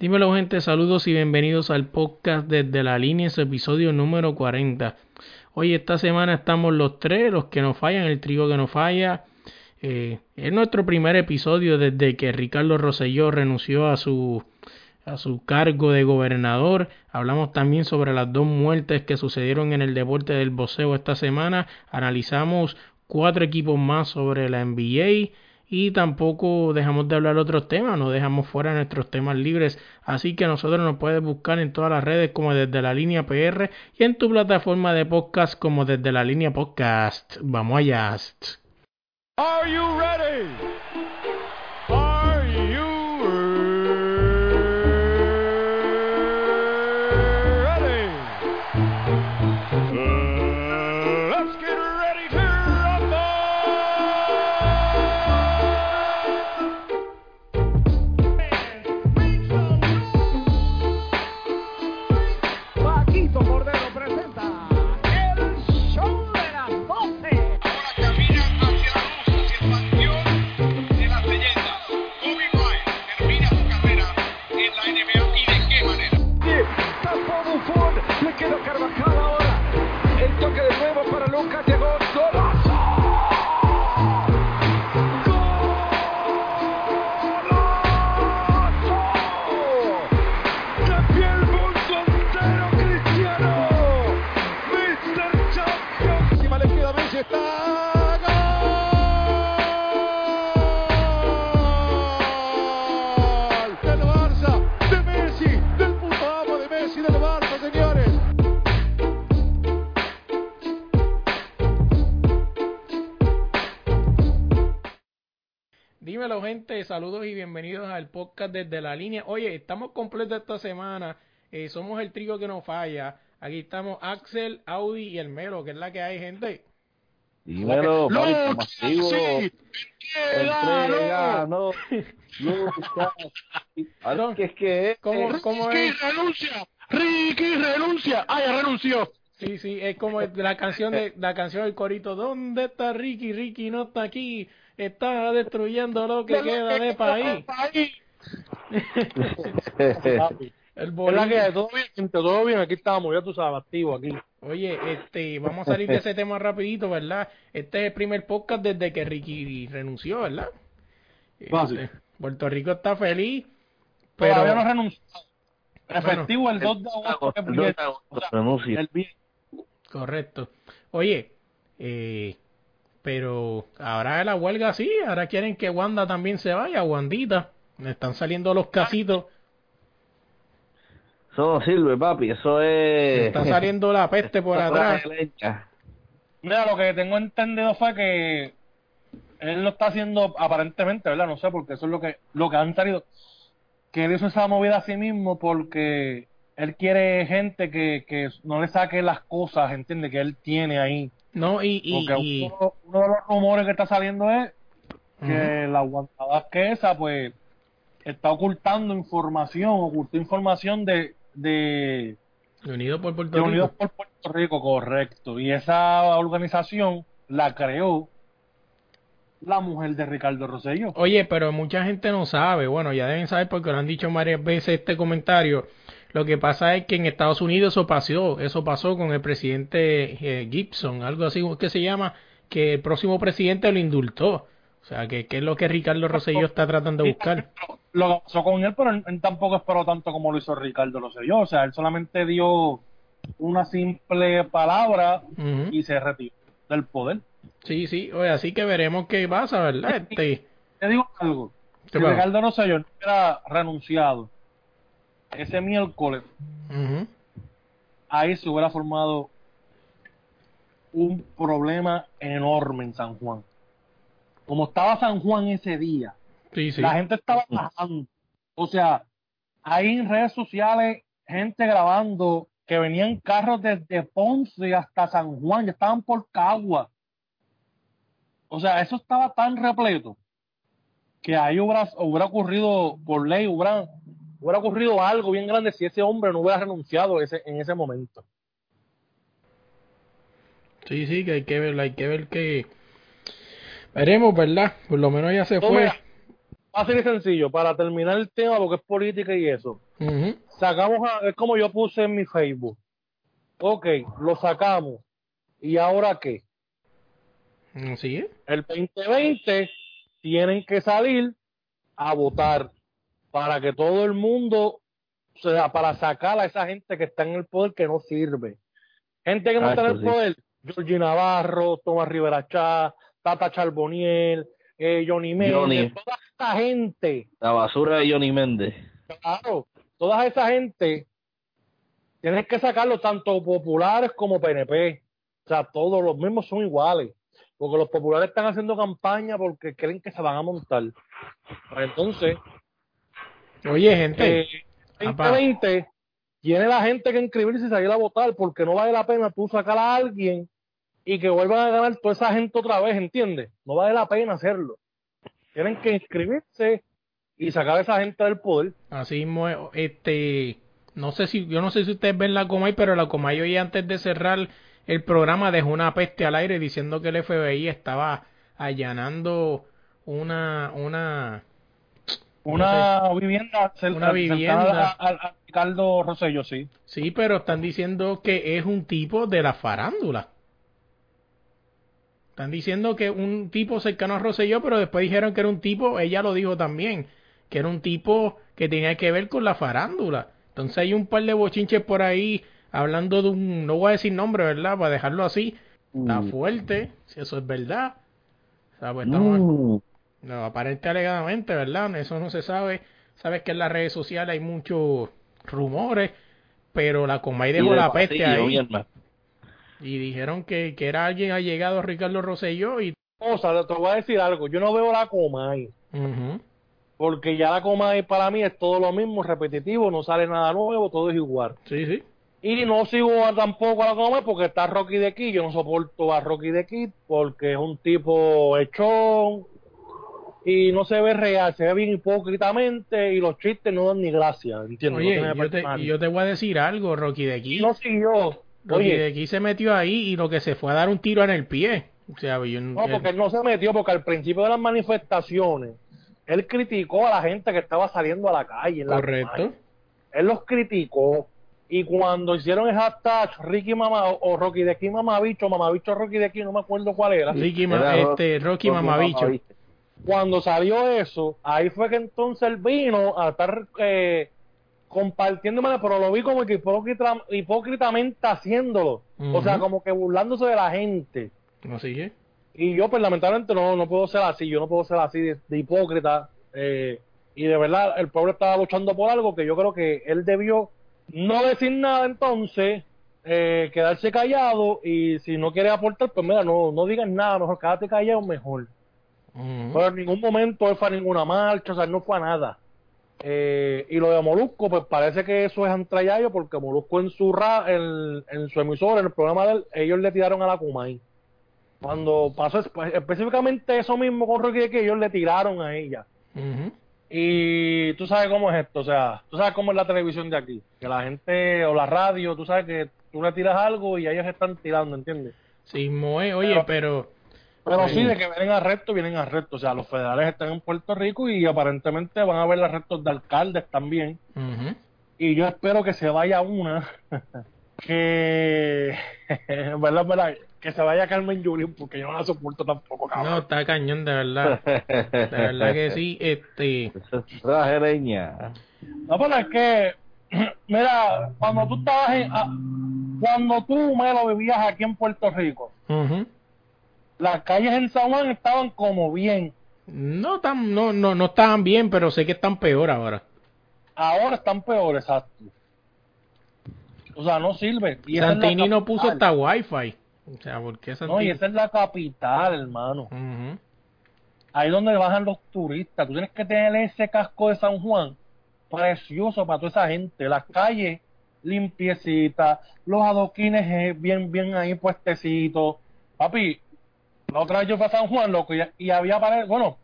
Dímelo gente, saludos y bienvenidos al podcast desde la línea, es episodio número 40. Hoy esta semana estamos los tres, los que nos fallan, el trigo que nos falla. Eh, es nuestro primer episodio desde que Ricardo Rosselló renunció a su, a su cargo de gobernador. Hablamos también sobre las dos muertes que sucedieron en el deporte del boxeo esta semana. Analizamos cuatro equipos más sobre la NBA y tampoco dejamos de hablar otros temas, no dejamos fuera nuestros temas libres, así que nosotros nos puedes buscar en todas las redes como desde la línea PR y en tu plataforma de podcast como desde la línea podcast. Vamos allá. Are? Gente, saludos y bienvenidos al podcast desde la línea. Oye, estamos completos esta semana, eh, somos el trigo que nos falla. Aquí estamos Axel, Audi y el Melo, que es la que hay, gente. Dímelo, papi, sí, no, no, que es que ¿Cómo, cómo Ricky es? renuncia, Ricky renuncia, ah, ya renunció. Sí, sí, es como la canción de la canción del corito, ¿dónde está Ricky? Ricky no está aquí está destruyendo lo que queda de país. El que todo bien, todo bien, aquí estamos, ya tú sabes, activo aquí. Oye, este, vamos a salir de ese tema rapidito, ¿verdad? Este es el primer podcast desde que Ricky renunció, ¿verdad? Este, Puerto Rico está feliz, pero todavía no renunció. Efectivo el 2 de agosto. el Correcto. Oye, eh, pero ahora la huelga sí, ahora quieren que Wanda también se vaya, Wandita. Me están saliendo los casitos. Eso no sirve, papi, eso es... está saliendo la peste por atrás. Mira, lo que tengo entendido fue que él lo está haciendo aparentemente, ¿verdad? No sé, porque eso es lo que, lo que han salido. Que él hizo esa movida a sí mismo porque él quiere gente que, que no le saque las cosas, entiende, que él tiene ahí. No, y, y, Uno, de los rumores que está saliendo es que la aguantada que esa, pues, está ocultando información, ocultó información de... de Unidos por Puerto Rico. Unidos por Puerto Rico, correcto. Y esa organización la creó la mujer de Ricardo Rosselló. Oye, pero mucha gente no sabe, bueno, ya deben saber porque lo han dicho varias veces este comentario, lo que pasa es que en Estados Unidos eso pasó, eso pasó con el presidente eh, Gibson, algo así que se llama, que el próximo presidente lo indultó. O sea, que, es lo que Ricardo Rosselló está tratando de buscar. Lo pasó con él, pero él, tampoco esperó tanto como lo hizo Ricardo Rosselló. O sea, él solamente dio una simple palabra y se retiró del poder. Sí, sí, oye, así que veremos qué pasa, ¿verdad? Este... Te digo algo. Si Ricardo Rosselló no hubiera renunciado ese miércoles, ahí se hubiera formado un problema enorme en San Juan. Como estaba San Juan ese día, la gente estaba bajando. O sea, hay en redes sociales gente grabando que venían carros desde Ponce hasta San Juan, ya estaban por Cagua. O sea, eso estaba tan repleto que ahí hubiera, hubiera ocurrido por ley, hubiera hubiera ocurrido algo bien grande si ese hombre no hubiera renunciado ese, en ese momento. Sí, sí, que hay que ver, hay que ver que veremos, ¿verdad? Por lo menos ya se fue. fácil y sencillo, para terminar el tema, porque es política y eso. Sacamos, es como yo puse en mi Facebook. Ok, lo sacamos. ¿Y ahora qué? ¿Sí? El 2020 tienen que salir a votar para que todo el mundo, o sea, para sacar a esa gente que está en el poder que no sirve. Gente que no está en el poder, Georgie Navarro, Tomás Rivera Chá, Tata Charboniel, eh, Johnny Méndez, toda esta gente. La basura de Johnny Méndez. Claro, toda esa gente, tienes que sacarlo tanto populares como PNP. O sea, todos los mismos son iguales. Porque los populares están haciendo campaña porque creen que se van a montar. Pues entonces. Oye, gente. 2020 eh, tiene la gente que inscribirse y salir a votar porque no vale la pena tú sacar a alguien y que vuelvan a ganar toda esa gente otra vez, ¿entiendes? No vale la pena hacerlo. Tienen que inscribirse y sacar a esa gente del poder. Así mismo, este, no sé si, yo no sé si ustedes ven la Comay, pero la Comay hoy antes de cerrar el programa dejó una peste al aire diciendo que el FBI estaba allanando una, una, una vivienda, una vivienda al, Ricardo Rosello, sí. Sí, pero están diciendo que es un tipo de la farándula. Están diciendo que un tipo cercano a Rosselló, pero después dijeron que era un tipo, ella lo dijo también, que era un tipo que tenía que ver con la farándula. Entonces hay un par de bochinches por ahí hablando de un, no voy a decir nombre, ¿verdad? Para dejarlo así. Está mm. fuerte, si eso es verdad. Pues mm. No, aparente alegadamente, ¿verdad? Eso no se sabe. Sabes que en las redes sociales hay muchos rumores, pero la Comay dejó la peste ahí. Y dijeron que, que era alguien ha llegado Ricardo Rosselló y... O sea, te voy a decir algo, yo no veo la Comay. Porque ya la Comay para mí es todo lo mismo, repetitivo, no sale nada nuevo, todo es igual. Sí, sí. Y no sigo tampoco a la Comay porque está Rocky de aquí, yo no soporto a Rocky de aquí porque es un tipo hechón y no se ve real, se ve bien hipócritamente y los chistes no dan ni gracia, ¿entiendes? Oye, yo, te, yo te voy a decir algo, Rocky de aquí. No siguió Oye, de aquí se metió ahí y lo que se fue a dar un tiro en el pie. O sea, no, porque él no se metió, porque al principio de las manifestaciones, él criticó a la gente que estaba saliendo a la calle. Correcto. él los criticó. Y cuando hicieron el hashtag Ricky Mamá o Rocky de aquí Mamabicho, Mamabicho Rocky de aquí, no me acuerdo cuál era. Ricky este, Rocky, Mamabicho. Cuando salió eso, ahí fue que entonces él vino a estar eh, compartiéndome, pero lo vi como que hipócritamente haciéndolo. O sea, como que burlándose de la gente. Así que. Y yo, pues lamentablemente, no, no puedo ser así. Yo no puedo ser así de, hipócrita. Eh, y de verdad, el pueblo estaba luchando por algo que yo creo que él debió no decir nada entonces, eh, quedarse callado. Y si no quiere aportar, pues mira, no, no digas nada, mejor quédate callado mejor. Pero en ningún momento él fue a ninguna marcha, o sea, no fue a nada. Eh, y lo de Molusco, pues parece que eso es antrayayo porque Molusco en su ra, en, en, su emisor, en el programa de él, ellos le tiraron a la Kumai. Cuando pasó pues, específicamente eso mismo con Rocky que ellos le tiraron a ella. Y tú sabes cómo es esto, o sea, tú sabes cómo es la televisión de aquí, que la gente o la radio, tú sabes que tú le tiras algo y ellos están tirando, ¿entiendes? Sí, Moe, oye, pero pero sí, de que vienen arrestos, vienen arrestos. O sea, los federales están en Puerto Rico y aparentemente van a haber arrestos de alcaldes también. Y yo espero que se vaya una que, ¿verdad, verdad? Que se vaya Carmen Julián porque yo no la soporto tampoco, cabrón. No, está cañón, de verdad. De verdad que sí, este... No, pero es que, mira, cuando tú estabas en... Ah, cuando tú, me lo vivías aquí en Puerto Rico, las calles en San Juan estaban como bien. No, tan, no, no, no estaban bien, pero sé que están peor ahora. Ahora están peor, exacto. O sea, no sirve. Y Santini no puso hasta wifi. O sea, ¿por qué No, y esa es la capital, hermano. Ahí es donde bajan los turistas. Tú tienes que tener ese casco de San Juan precioso para toda esa gente. Las calles limpiecitas, los adoquines eh, bien, bien ahí puestecitos. Papi, la otra vez yo fui a San Juan, loco, y, había paredes. Bueno,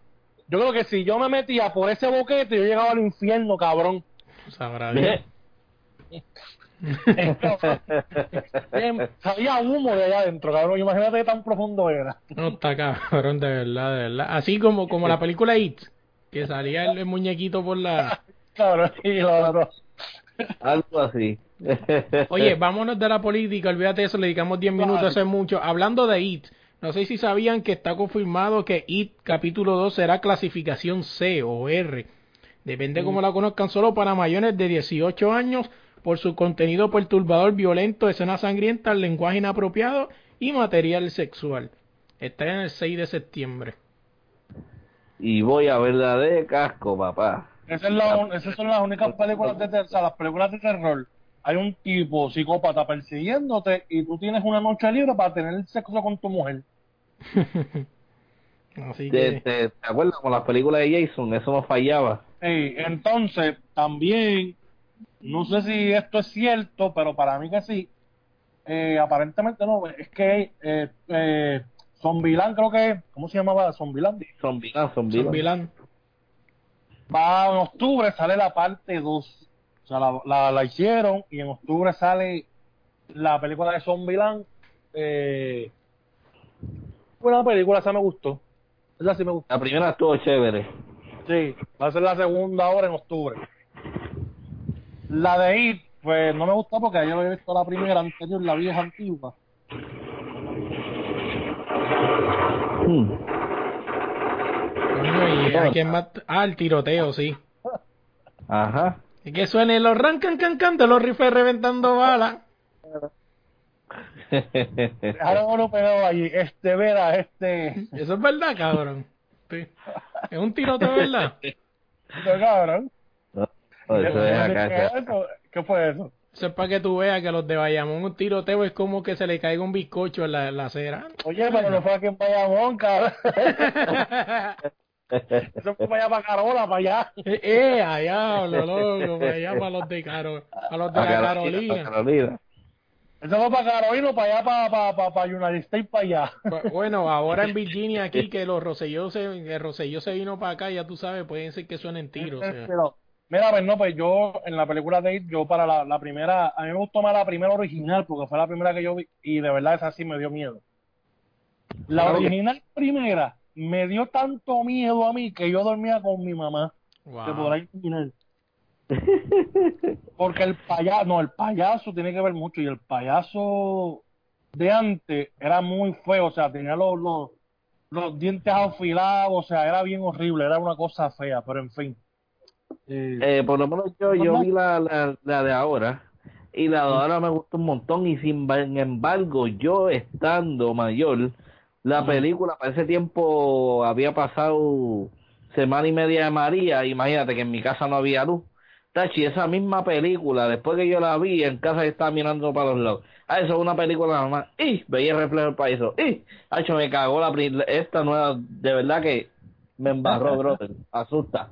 yo creo que si yo me metía por ese boquete, yo llegaba al infierno, cabrón. Sabrá bien. Sabía humo de allá adentro, cabrón. Imagínate qué tan profundo era. No está cabrón, de verdad, de verdad. Así como, como la película It, que salía el, muñequito por la... claro, sí, claro. Algo así. Oye, vámonos de la política, olvídate de eso, le dedicamos 10 minutos, hace mucho. Hablando de IT, no sé si sabían que está confirmado que IT capítulo 2 será clasificación C o R. Depende cómo la conozcan, solo para mayores de 18 años por su contenido perturbador, violento, escena sangrienta, lenguaje inapropiado y material sexual. Está en el 6 de septiembre. Y voy a verla de casco, papá. Esa es la, esas son las únicas películas de terror, las películas de terror. Hay un tipo psicópata persiguiéndote y tú tienes una noche libre para tener sexo con tu mujer. Así que... ¿Te, acuerdas con las películas de Jason? Eso no fallaba. Sí, entonces también, no sé si esto es cierto, pero para mí que sí. Eh, aparentemente no, es que eh, eh, Zombieland creo que, ¿cómo se llamaba? Zombieland. Zombieland, Zombieland. Va en octubre, sale la parte 2. O sea, la, la, hicieron y en octubre sale la película de Zombieland. Eh, buena película, esa me gustó. Esa sí me gustó. La primera estuvo chévere. Sí, va a ser la segunda ahora en octubre. La de It, pues no me gustó porque yo había visto la primera anterior, la vieja antigua. Hmm. y más... Ah, el tiroteo, sí. Ajá. Y que suene los rancan can can de los rifles reventando balas. Ahora uno pegado allí, este vera, este. Eso es verdad, cabrón. Sí. Es un tiroteo, ¿verdad? Eso cabrón. ¿Qué fue eso? Eso es para que tú veas que los de Bayamón un tiroteo es como que se le caiga un bizcocho en la, la acera. Oye, pero no fue aquí en Bayamón, cabrón. Eso fue para allá, para Carola, para allá. Eh, eh allá, lo loco, para allá, para los de, Caro, para los de la Carolina. Carolina. Eso fue para Carolina, para allá, para, para, para, para United States, para allá. Pues, bueno, ahora en Virginia, aquí, que los Rosselló se, el Rosselló se vino para acá, ya tú sabes, pueden ser que suenen tiros. Pero, mira, pues no, pues yo, en la película de It, yo para la, la primera, a mí me gustó más la primera original, porque fue la primera que yo vi, y de verdad esa sí me dio miedo. La original primera, me dio tanto miedo a mí que yo dormía con mi mamá. Wow. Porque el payaso, no, el payaso tiene que ver mucho y el payaso de antes era muy feo, o sea, tenía los, los, los dientes afilados, o sea, era bien horrible, era una cosa fea, pero en fin. Eh, eh por lo menos yo, yo vi la, la, la de ahora y la de ahora me gustó un montón y sin embargo yo estando mayor la película para ese tiempo había pasado semana y media de María, imagínate que en mi casa no había luz. Tachi, esa misma película, después que yo la vi, en casa estaba mirando para los lados. Ah, eso es una película normal. Y veía el reflejo del país. Y, hecho, me cagó la esta nueva, de verdad que me embarró, brother. Asusta.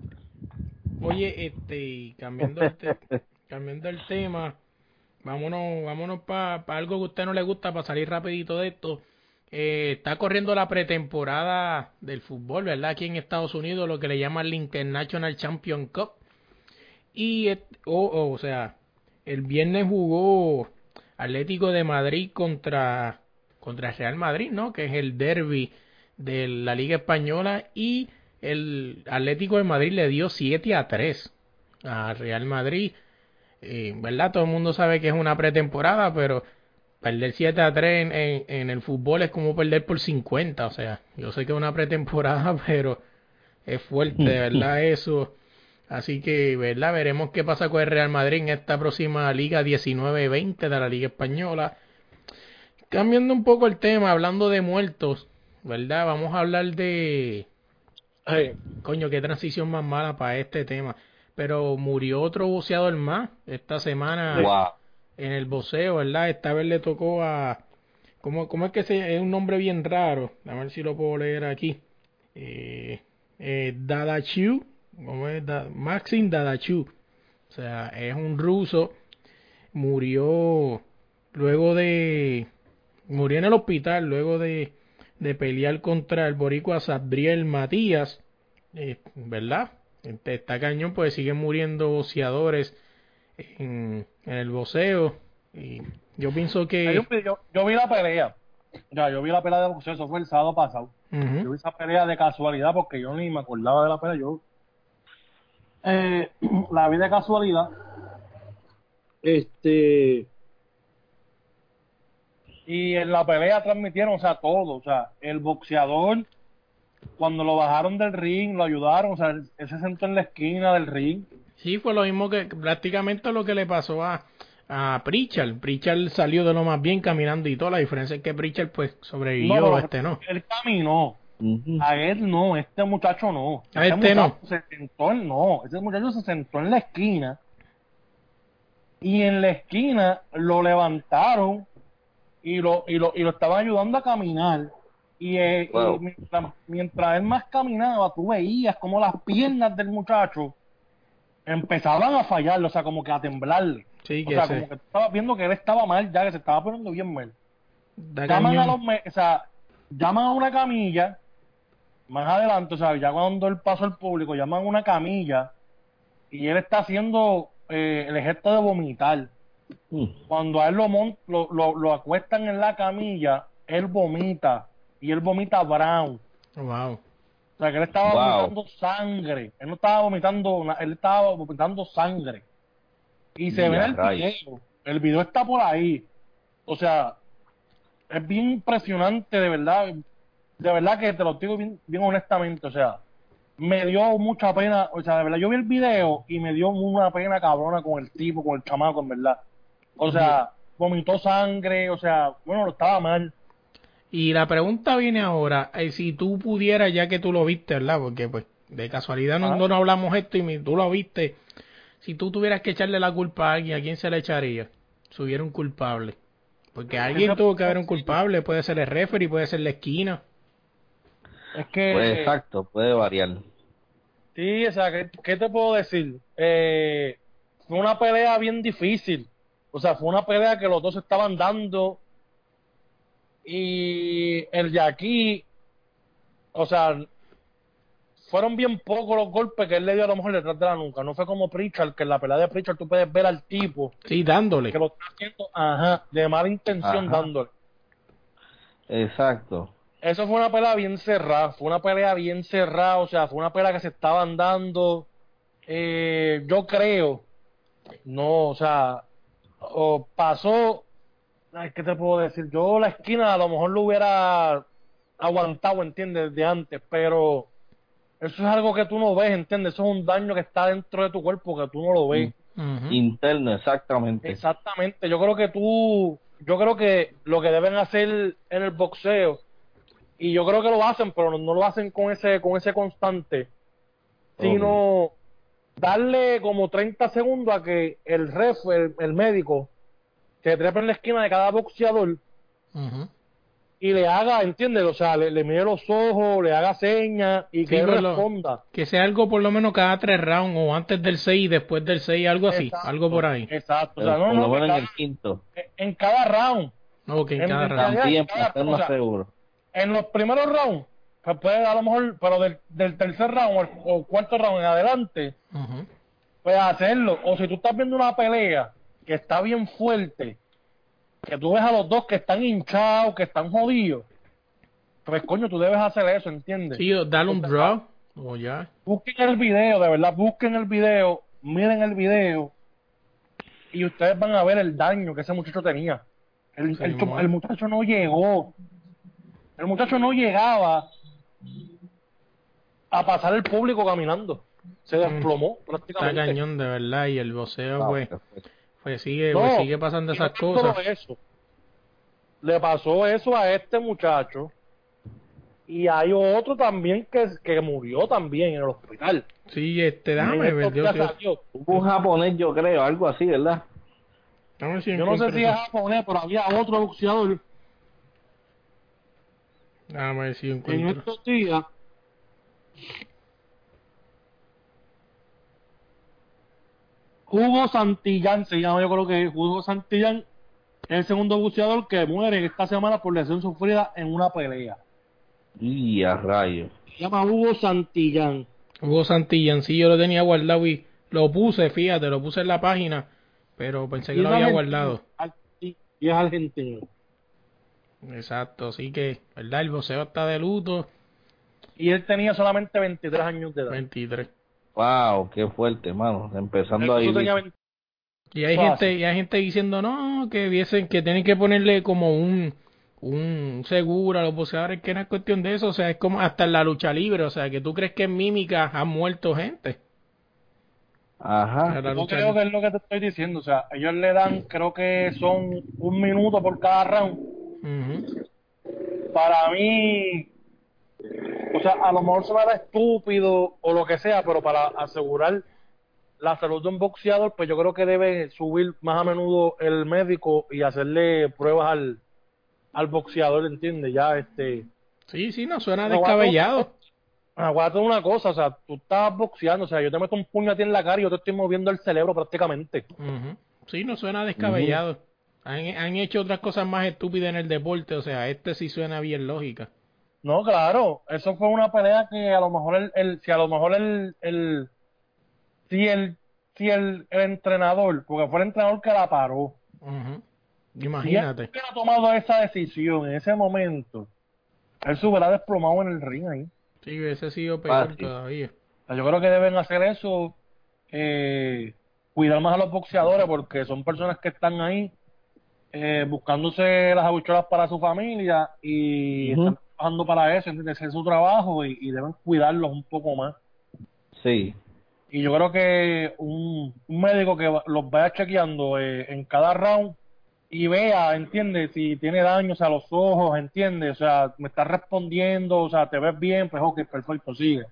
Oye, este, cambiando el, cambiando el tema, vámonos, vámonos para algo que a usted no le gusta, para salir rapidito de esto. Eh, está corriendo la pretemporada del fútbol, ¿verdad? Aquí en Estados Unidos, lo que le llaman el International Champion Cup. Y, o sea, el viernes jugó Atlético de Madrid contra, contra Real Madrid, ¿no? Que es el derby de la Liga Española. Y el Atlético de Madrid le dio 7 a 3 a Real Madrid. Eh, ¿Verdad? Todo el mundo sabe que es una pretemporada, pero perder 7 a 3 en, en, el fútbol es como perder por 50. O sea, yo sé que es una pretemporada, pero es fuerte, ¿verdad? Eso. Así que, ¿verdad? Veremos qué pasa con el Real Madrid en esta próxima Liga 19-20 de la Liga Española. Cambiando un poco el tema, hablando de muertos, ¿verdad? Vamos a hablar de... Coño, qué transición más mala para este tema. Pero murió otro boxeador más esta semana. Wow en el boxeo, ¿verdad? Esta vez le tocó a... ¿Cómo, cómo es que se, es un nombre bien raro? A ver si lo puedo leer aquí. Eh, eh, ¿cómo es? Maxim Dadachu. O sea, es un ruso. Murió luego de... Murió en el hospital luego de, de pelear contra el boricua Sadriel Matías. Eh, ¿Verdad? Está cañón, pues siguen muriendo boxeadores en, el boxeo. Y yo pienso que. Yo, vi la pelea. Ya, yo vi la pelea de boxeo, eso fue el sábado pasado. Yo vi esa pelea de casualidad porque yo ni me acordaba de la pelea. Yo eh, la vida de casualidad. Este. Y en la pelea transmitieron, o sea, todo. O sea, el boxeador, cuando lo bajaron del ring, lo ayudaron, o sea, él, se sentó en la esquina del ring. Sí, fue lo mismo que prácticamente lo que le pasó a, a Pritchard. Pritchard salió de lo más bien caminando y todo. La diferencia es que Pritchard pues sobrevivió, este no. Él caminó. A él no, este muchacho no. A este, este no. Se sentó, no, ese muchacho se sentó en la esquina y en la esquina lo levantaron y lo, y lo, y lo estaban ayudando a caminar. Y, eh, mientras, él más caminaba, tú veías como las piernas del muchacho empezaban a fallar, o sea, como que a temblarle. Sí, o sea, como que estabas viendo que él estaba mal ya, que se estaba poniendo bien mal. llaman a los, o sea, llaman a una camilla, más adelante, o sea, ya cuando él pasó al público, llaman a una camilla y él está haciendo eh, el gesto de vomitar. Mm. Cuando a él lo, lo, lo, acuestan en la camilla, él vomita y él vomita brown. Wow. O sea, que él estaba vomitando sangre. Él no estaba vomitando, él estaba vomitando sangre. Y se ve el video. El video está por ahí. O sea, es bien impresionante, de verdad. De verdad que te lo digo bien, bien honestamente. O sea, me dio mucha pena. O sea, de verdad, yo vi el video y me dio una pena cabrona con el tipo, con el chamaco, en verdad. O sea, vomitó sangre. O sea, bueno, estaba mal. Y la pregunta viene ahora, eh, si tú pudieras, ya que tú lo viste, ¿verdad? Porque pues de casualidad no, no, hablamos esto y tú lo viste, si tú tuvieras que echarle la culpa a alguien, ¿a quién se le echaría? Si hubiera un culpable. Porque alguien tuvo que haber un culpable, puede ser el referee, puede ser la esquina. Es que... Pues exacto, puede variar. Sí, o sea, ¿qué, te puedo decir? Eh, fue una pelea bien difícil. O sea, fue una pelea que los dos estaban dando. Y el de aquí, o sea, fueron bien pocos los golpes que él le dio a lo mejor detrás de la nuca. No fue como Pritchard, que en la pelea de Pritchard tú puedes ver al tipo. Sí, dándole. Que lo está haciendo, ajá, de mala intención dándole. Exacto. Eso fue una pelea bien cerrada, fue una pelea bien cerrada, o sea, fue una pelea que se estaban dando. Eh, yo creo, no, o sea, o pasó, ¿qué te puedo decir? Yo la esquina a lo mejor lo hubiera aguantado, ¿entiendes? De antes, pero eso es algo que tú no ves, ¿entiendes? Eso es un daño que está dentro de tu cuerpo que tú no lo ves. Interno, exactamente. Exactamente. Yo creo que tú, yo creo que lo que deben hacer en el boxeo, y yo creo que lo hacen, pero no, lo hacen con ese, con ese constante, sino darle como 30 segundos a que el ref, el, médico, se trepe en la esquina de cada boxeador y le haga, ¿entiendes? O sea, le, le mire los ojos, le haga señas y que él responda. que sea algo por lo menos cada tres rounds o antes del seis y después del seis, algo así, algo por ahí. Exacto, o sea, no, no, en el quinto. En cada round. Ok, en, cada round. Cada, seguro. En los primeros rounds, pues puede a lo mejor, pero del, del tercer round o, cuarto round en adelante, puede hacerlo. O si tú estás viendo una pelea que está bien fuerte, que tú ves a los dos que están hinchados, que están jodidos, pues coño, tú debes hacer eso, ¿entiendes? Sí, dale un draw, o ya. Busquen el video, de verdad, busquen el video, miren el video, y ustedes van a ver el daño que ese muchacho tenía. El, el, muchacho no llegó, el muchacho no llegaba a pasar el público caminando. Se desplomó prácticamente. Está cañón de verdad y el voceo, güey. Pues sigue, pues sigue pasando esas cosas. Eso. Le pasó eso a este muchacho. Y hay otro también que, que murió también en el hospital. Sí, este, dame, un japonés, yo creo, algo así, ¿verdad? yo no sé si es japonés, pero había otro boxeador. Dame si encuentro. En estos días Hugo Santillán se llama, yo creo que Hugo Santillán es el segundo buceador que muere esta semana por lesión sufrida en una pelea. Y a rayos. Se llama Hugo Santillán. Hugo Santillán, sí, yo lo tenía guardado y lo puse, fíjate, lo puse en la página, pero pensé que lo había guardado. Y es argentino. Exacto, así que, ¿verdad? El voceo está de luto. Y él tenía solamente 23 años de edad. 23. Wow, qué fuerte, mano. Empezando ahí. Y hay gente, y hay gente diciendo no, que dicen que tienen que ponerle como un un seguro a los boxeadores que no es cuestión de eso, o sea, es como hasta en la lucha libre, o sea, que tú crees que en mímica han muerto gente. Ajá. Yo creo que es lo que te estoy diciendo, o sea, ellos le dan, creo que son un minuto por cada round. Para mí, o sea, a lo mejor se va a dar estúpido o lo que sea, pero para asegurar la salud de un boxeador, pues yo creo que debe subir más a menudo el médico y hacerle pruebas al, al boxeador, ¿entiendes? Ya, este... Sí, sí, no suena descabellado. Aguanta una cosa, o sea, tú estás boxeando, o sea, yo te meto un puño a ti en la cara y yo te estoy moviendo el cerebro prácticamente. Sí, no suena descabellado. han, han, hecho otras cosas más estúpidas en el deporte, o sea, este sí suena bien lógica. No, claro, eso fue una pelea que a lo mejor el, el si a lo mejor el, el si el si el, entrenador, porque fue el entrenador que la paró. Imagínate. Si él hubiera tomado esa decisión en ese momento, él se hubiera desplomado en el ring ahí. Sí, hubiese sido peor todavía. yo creo que deben hacer eso, eh, cuidar más a los boxeadores porque son personas que están ahí eh, buscándose las habichuelas para su familia y están trabajando para eso, ese es su trabajo y, deben cuidarlos un poco más. Sí. Y yo creo que un, médico que los vaya chequeando eh, en cada round y vea, entiende, si tiene daños a los ojos, entiende, o sea, me está respondiendo, o sea, te ves bien, pues ok, perfecto, sigue.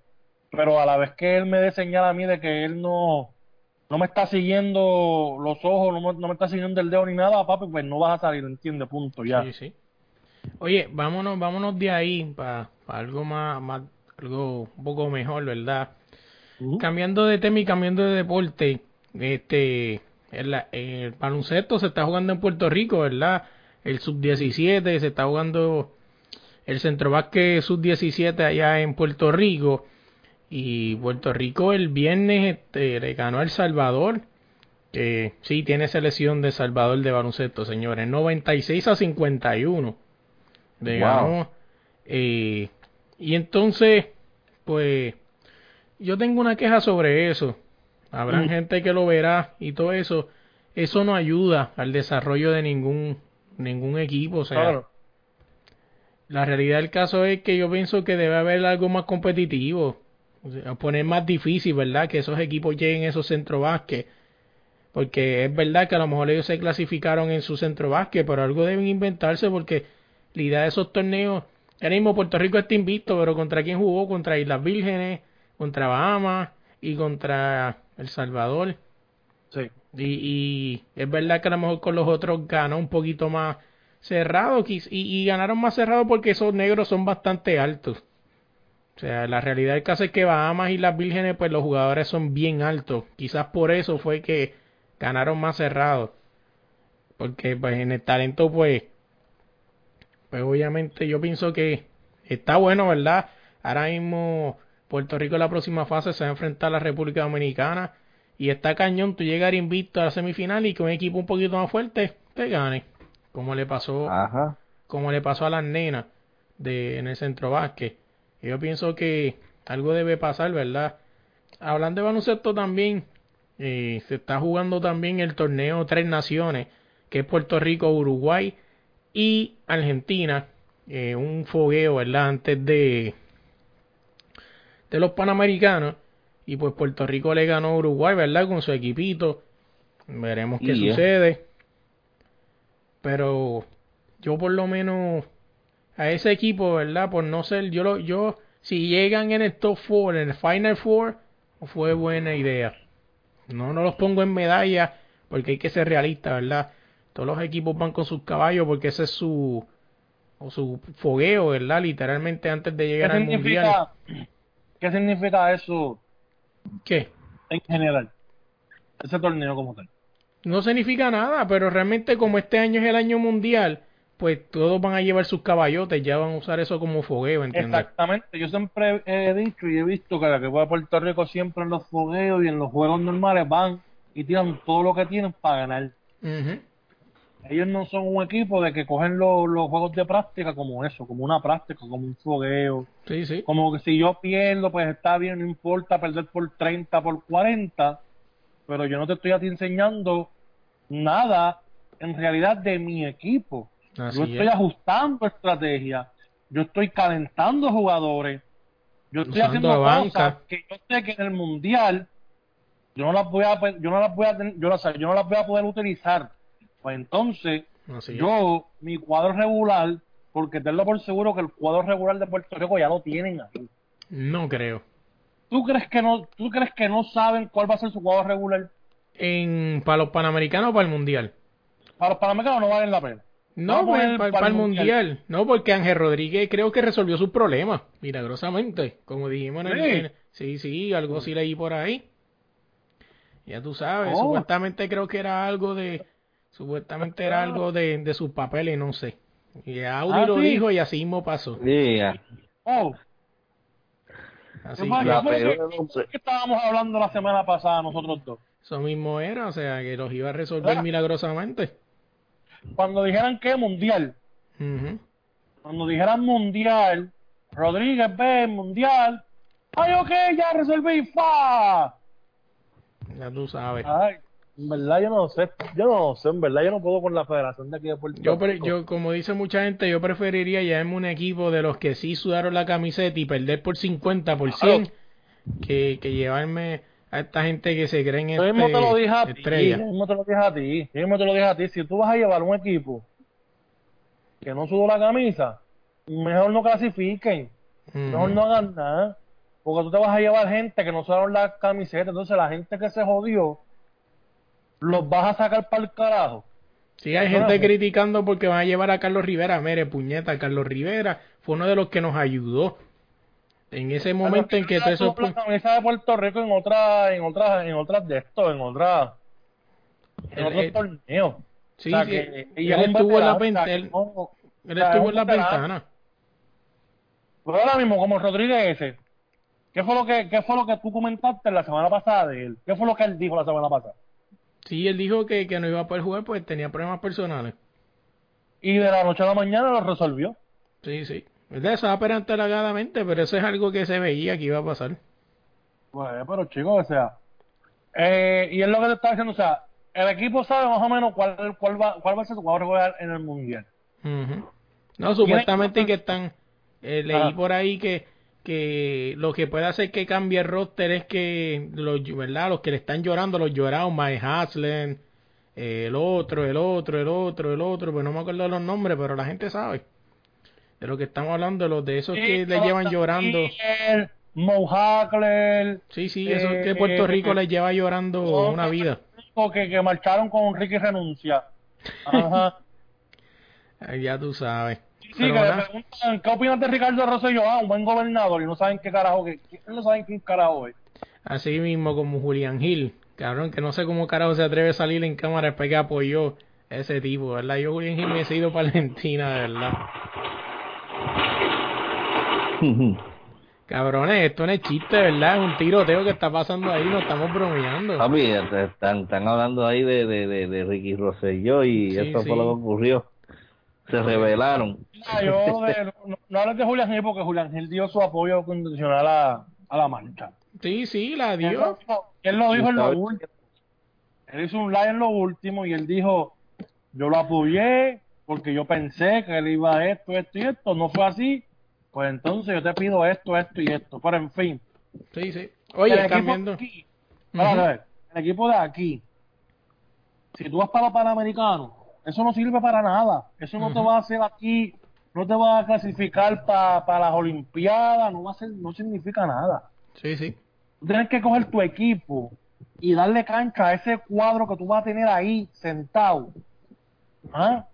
Pero a la vez que él me dé señal a mí de que él no, no me está siguiendo los ojos, no me, no me está siguiendo el dedo ni nada, papi, pues no vas a salir, entiende, punto, ya. Sí, sí. Oye, vámonos, vámonos de ahí para algo más, más, algo un poco mejor, ¿verdad? Cambiando de tema y cambiando de deporte, este, el, el baloncesto se está jugando en Puerto Rico, ¿verdad? El sub-17 se está jugando el centro básquet sub-17 allá en Puerto Rico. Y Puerto Rico el viernes este, le ganó a El Salvador. Que sí, tiene selección de Salvador de baloncesto, señores. 96 a 51. Le ganó. Eh, y entonces, pues, yo tengo una queja sobre eso. Habrá gente que lo verá y todo eso. Eso no ayuda al desarrollo de ningún ningún equipo. O sea, la realidad del caso es que yo pienso que debe haber algo más competitivo. poner más difícil, ¿verdad? Que esos equipos lleguen a esos centro básquet. Porque es verdad que a lo mejor ellos se clasificaron en su centro básquet, pero algo deben inventarse porque la idea de esos torneos. Ahora mismo Puerto Rico está invicto, pero ¿contra quién jugó? Contra Islas Vírgenes, contra Bahamas y contra El Salvador. Sí. Y, es verdad que a lo mejor con los otros ganó un poquito más cerrado y, y ganaron más cerrado porque esos negros son bastante altos. O sea, la realidad del caso es que Bahamas y las Vírgenes, pues los jugadores son bien altos. Quizás por eso fue que ganaron más cerrado. Porque pues en el talento, pues, pues obviamente yo pienso que está bueno, ¿verdad? Ahora mismo Puerto Rico en la próxima fase se va a enfrentar a la República Dominicana. Y está cañón tú llegar invicto a la semifinal y que un equipo un poquito más fuerte te gane. Como le pasó, como le pasó a las nenas de, en el centro básquet. yo pienso que algo debe pasar, ¿verdad? Hablando de baloncesto también, eh, se está jugando también el torneo Tres Naciones, que es Puerto Rico, Uruguay y Argentina. Eh, un fogueo, ¿verdad? Antes de, de los Panamericanos. Y pues Puerto Rico le ganó a Uruguay, ¿verdad? Con su equipito. Veremos qué sucede. Pero yo por lo menos a ese equipo, ¿verdad? Por no ser, yo lo, yo, si llegan en el top 4, en el Final Four, fue buena idea. No, no los pongo en medalla porque hay que ser realista, ¿verdad? Todos los equipos van con sus caballos porque ese es su, o su fogueo, ¿verdad? Literalmente antes de llegar al mundial. ¿Qué significa eso? ¿Qué? En general. Ese torneo como tal. No significa nada, pero realmente como este año es el año mundial, pues todos van a llevar sus caballotes, ya van a usar eso como fogueo, ¿entiendes? Exactamente, yo siempre he dicho y he visto que la que va a Puerto Rico siempre en los fogueos y en los juegos normales van y tiran todo lo que tienen para ganar. Ellos no son un equipo de que cogen los, juegos de práctica como eso, como una práctica, como un fogueo. Sí, sí. Como que si yo pierdo, pues está bien, no importa perder por 30, por 40, pero yo no te estoy a ti enseñando nada en realidad de mi equipo. yo estoy ajustando estrategia, yo estoy calentando jugadores, yo estoy haciendo cosas que yo sé que en el mundial yo no las voy a yo no las voy a yo, yo no las voy a poder utilizar pues entonces, yo, mi cuadro regular, porque tenlo por seguro que el cuadro regular de Puerto Rico ya lo tienen ahí. No creo. ¿Tú crees que no, tú crees que no saben cuál va a ser su cuadro regular? En, ¿Para los panamericanos o para el mundial? Para los panamericanos no valen la pena. No, pues, para, el mundial. No, porque Ángel Rodríguez creo que resolvió sus problemas, milagrosamente. Como dijimos en el. Sí, sí, algo así leí por ahí. Ya tú sabes, oh. supuestamente creo que era algo de Supuestamente era algo de, de sus papeles, no sé. Y Audi ah, lo dijo y así mismo pasó. Oh. Así que, ¿Qué estábamos hablando la semana pasada nosotros dos? Eso mismo era, o sea, que los iba a resolver milagrosamente. Cuando dijeran que mundial, cuando dijeran mundial, Rodríguez ve mundial, ay, ok, ya resolví, fa. Ya tú sabes. Ay, en verdad yo no sé, yo no sé, en verdad yo no puedo con la federación de aquí de Puerto yo, Rico. Yo, como dice mucha gente, yo preferiría llevarme un equipo de los que sí sudaron la camiseta y perder por 50, por 100, que, que llevarme a esta gente que se creen yo mismo te lo dije a ti, yo mismo te lo dije a ti, yo mismo te lo dije a ti, si tú vas a llevar un equipo que no sudó la camisa, mejor no clasifiquen, mejor no hagan nada, porque tú te vas a llevar gente que no sudaron la camiseta, entonces la gente que se jodió los vas a sacar para el carajo. Sí, hay gente criticando porque van a llevar a Carlos Rivera. Mire, puñeta, Carlos Rivera fue uno de los que nos ayudó. En ese momento en que te eso de Puerto Rico en otra, en otras, en otras de esto, en otra, en otros torneos. Sí, sí y él estuvo en la ventana. Él, estuvo en la ventana. Pero ahora mismo, como Rodríguez ese, ¿qué fue lo que, qué fue lo que tú comentaste la semana pasada de él? ¿Qué fue lo que él dijo la semana pasada? Sí, él dijo que, que no iba a poder jugar porque tenía problemas personales. Y de la noche a la mañana lo resolvió. Sí, sí. Desaperagadamente, pero eso es algo que se veía que iba a pasar. Bueno, pero chicos, o sea, eh, y es lo que te estaba diciendo, o sea, el equipo sabe más o menos cuál, cuál, va, cuál va a ser su jugador jugar en el mundial. No, supuestamente que están, eh, leí ah. por ahí que que lo que puede hacer que cambie el roster es que los, ¿verdad? los que le están llorando, los llorados, Mike Haslen, el otro, el otro, el otro, el otro, pues no me acuerdo de los nombres, pero la gente sabe de lo que estamos hablando, los de esos que le llevan llorando. Mo Sí, sí, esos que Puerto Rico eh, les lleva llorando una vida. Que, que marcharon con Ricky Renuncia. Ajá. ya tú sabes. Sí, que le preguntan, ¿qué opinas de Ricardo Rosselló? Ah, un buen gobernador y no saben qué carajo, que, no saben quién carajo es. Así mismo como Julián Gil, cabrón, que no sé cómo carajo se atreve a salir en cámara después que apoyó a ese tipo, ¿verdad? Yo Julián Gil me he ido para Argentina, ¿verdad? Cabrones, esto no es chiste, ¿verdad? Es un tiroteo que está pasando ahí, no estamos bromeando. Papi, están, están hablando ahí de, de, de, Ricky Rosselló y eso fue lo que ocurrió se revelaron. no, no, hables de Julián Gil porque Julián Gil dio su apoyo condicional a, a la marcha. Sí, sí, la dio. Él, lo dijo en lo último. Él hizo un live en lo último y él dijo, yo lo apoyé porque yo pensé que él iba a esto, esto y esto. No fue así. Pues entonces yo te pido esto, esto y esto. Pero en fin. Sí, sí. Oye, el cambiando. Aquí, a ver, el equipo de aquí, si tú vas para los Panamericanos, eso no sirve para nada. Eso no te va a hacer aquí, no te va a clasificar para las Olimpiadas, no va a ser, no significa nada. Sí, sí. Tú tienes que coger tu equipo y darle cancha a ese cuadro que tú vas a tener ahí sentado. ¿Ah?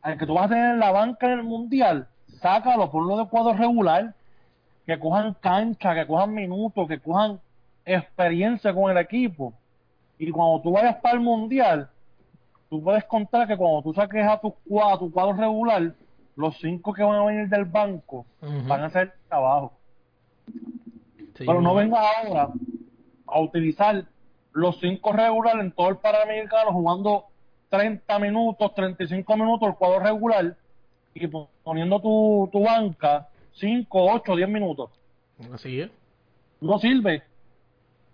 Al que tú vas a tener en la banca en el mundial, sácalo, ponlo de cuadro regular, que cojan cancha, que cojan minutos, que cojan experiencia con el equipo. Y cuando tú vayas para el mundial, tú puedes contar que cuando tú saques a tu, a tu cuadro regular, los cinco que van a venir del banco van a hacer trabajo. Pero no vengas ahora a utilizar los cinco regulares en todo el Panamericano jugando 30 minutos, 35 minutos el cuadro regular y poniendo tu, tu banca 5, 8, 10 minutos. Así es. No sirve.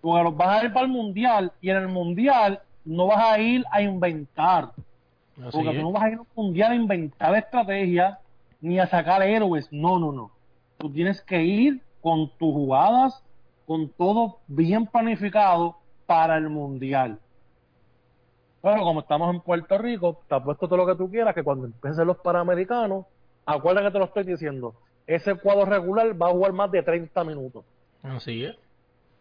Porque los vas a ir para el mundial y en el mundial no vas a ir a inventar. porque tú no vas a ir al mundial a inventar estrategias ni a sacar héroes. No, no, no. Tú tienes que ir con tus jugadas, con todo bien planificado para el mundial. Pero como estamos en Puerto Rico, te puesto todo lo que tú quieras, que cuando empiecen los Panamericanos, acuérdate que te lo estoy diciendo, ese cuadro regular va a jugar más de 30 minutos. Así es.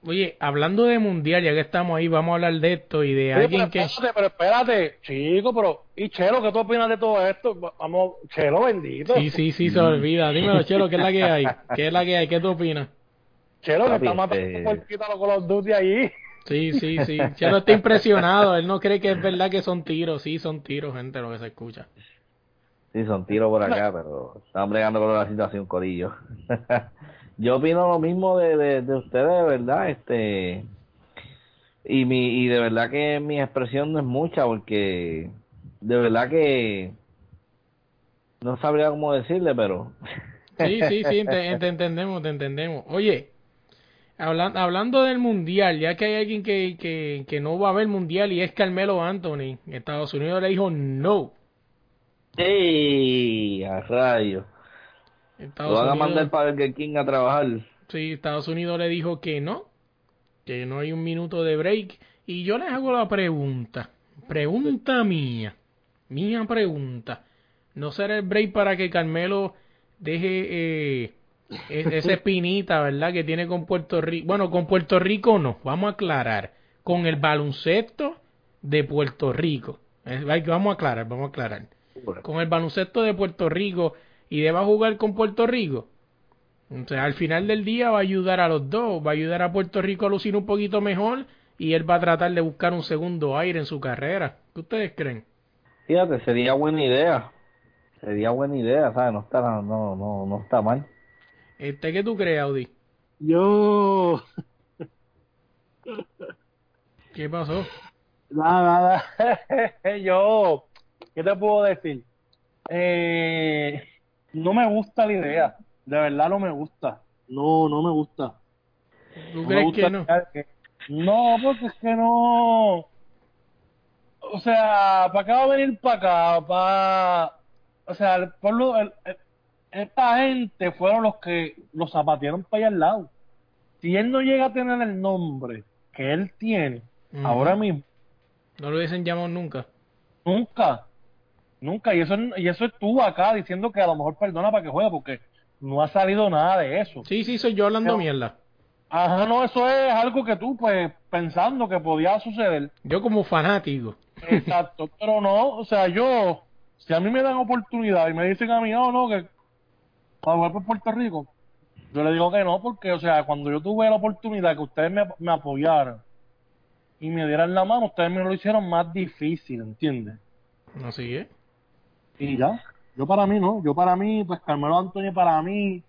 Oye, hablando de mundial, ya que estamos ahí, vamos a hablar de esto y de alguien que. Pero espérate, chico, pero. ¿Y Chelo, qué tú opinas de todo esto? Vamos, Chelo, bendito. Sí, sí, sí, se olvida. Dímelo, Chelo, ¿qué es la que hay? ¿Qué es la que hay? ¿Qué tú opinas? Chelo, que está matando este... con los Duty ahí. Sí, sí, sí. Chelo está impresionado. Él no cree que es verdad que son tiros. Sí, son tiros, gente, lo que se escucha. Sí, son tiros por acá, pero están bregando con la situación, Corillo. Yo opino lo mismo de, de, ustedes, ¿verdad? Este y mi y de verdad que mi expresión no es mucha porque de verdad que no sabría cómo decirle, pero sí, sí, sí, te, entendemos, te entendemos. Oye, hablando, hablando del mundial, ya que hay alguien que, que, que no va a ver mundial y es Carmelo Anthony, Estados Unidos le dijo no. ¡Ey! A rayos. Lo van a mandar para el King a trabajar. Sí, Estados Unidos le dijo que no, que no hay un minuto de break. Y yo les hago la pregunta, pregunta mía, mía pregunta. ¿No será el break para que Carmelo deje eh, e-, esa espinita, verdad, que tiene con Puerto Rico? Bueno, con Puerto Rico no, vamos a aclarar. Con el baloncesto de Puerto Rico. Vamos a aclarar, vamos a aclarar. Con el baloncesto de Puerto Rico y deba jugar con Puerto Rico. O sea, al final del día va a ayudar a los dos, va a ayudar a Puerto Rico a lucir un poquito mejor y él va a tratar de buscar un segundo aire en su carrera. ¿Qué ustedes creen? Fíjate, sería buena idea. Sería buena idea, ¿sabes? No está, no, no, no está mal. Este, ¿Qué tú crees, Audi? Yo... ¿Qué pasó? Nada, nada. Yo... ¿Qué te puedo decir? Eh no me gusta la idea. De verdad no me gusta. No, no me gusta. ¿Tú crees que no? No, porque es que no. O sea, ¿para qué va a venir para acá? Para. O sea, el pueblo. esta gente fueron los que los zapatearon para allá al lado. Si él no llega a tener el nombre que él tiene, ahora mismo. No lo hubiesen llamado nunca. Nunca. Nunca, y eso, y eso estuvo acá diciendo que a lo mejor perdona para que juegue, porque no ha salido nada de eso. Sí, sí, soy yo hablando mierda. Ajá, no, eso es algo que tú, pues, pensando que podía suceder. Yo como fanático. Exacto, pero no, o sea, yo, si a mí me dan oportunidad y me dicen a mí, no, no, que para jugar por Puerto Rico, yo le digo que no, porque, o sea, cuando yo tuve la oportunidad que ustedes me, me apoyaran y me dieran la mano, ustedes me lo hicieron más difícil, ¿entiendes? Así es. Y ya, yo para mí no, yo para mí, pues Carmelo Antonio para mí,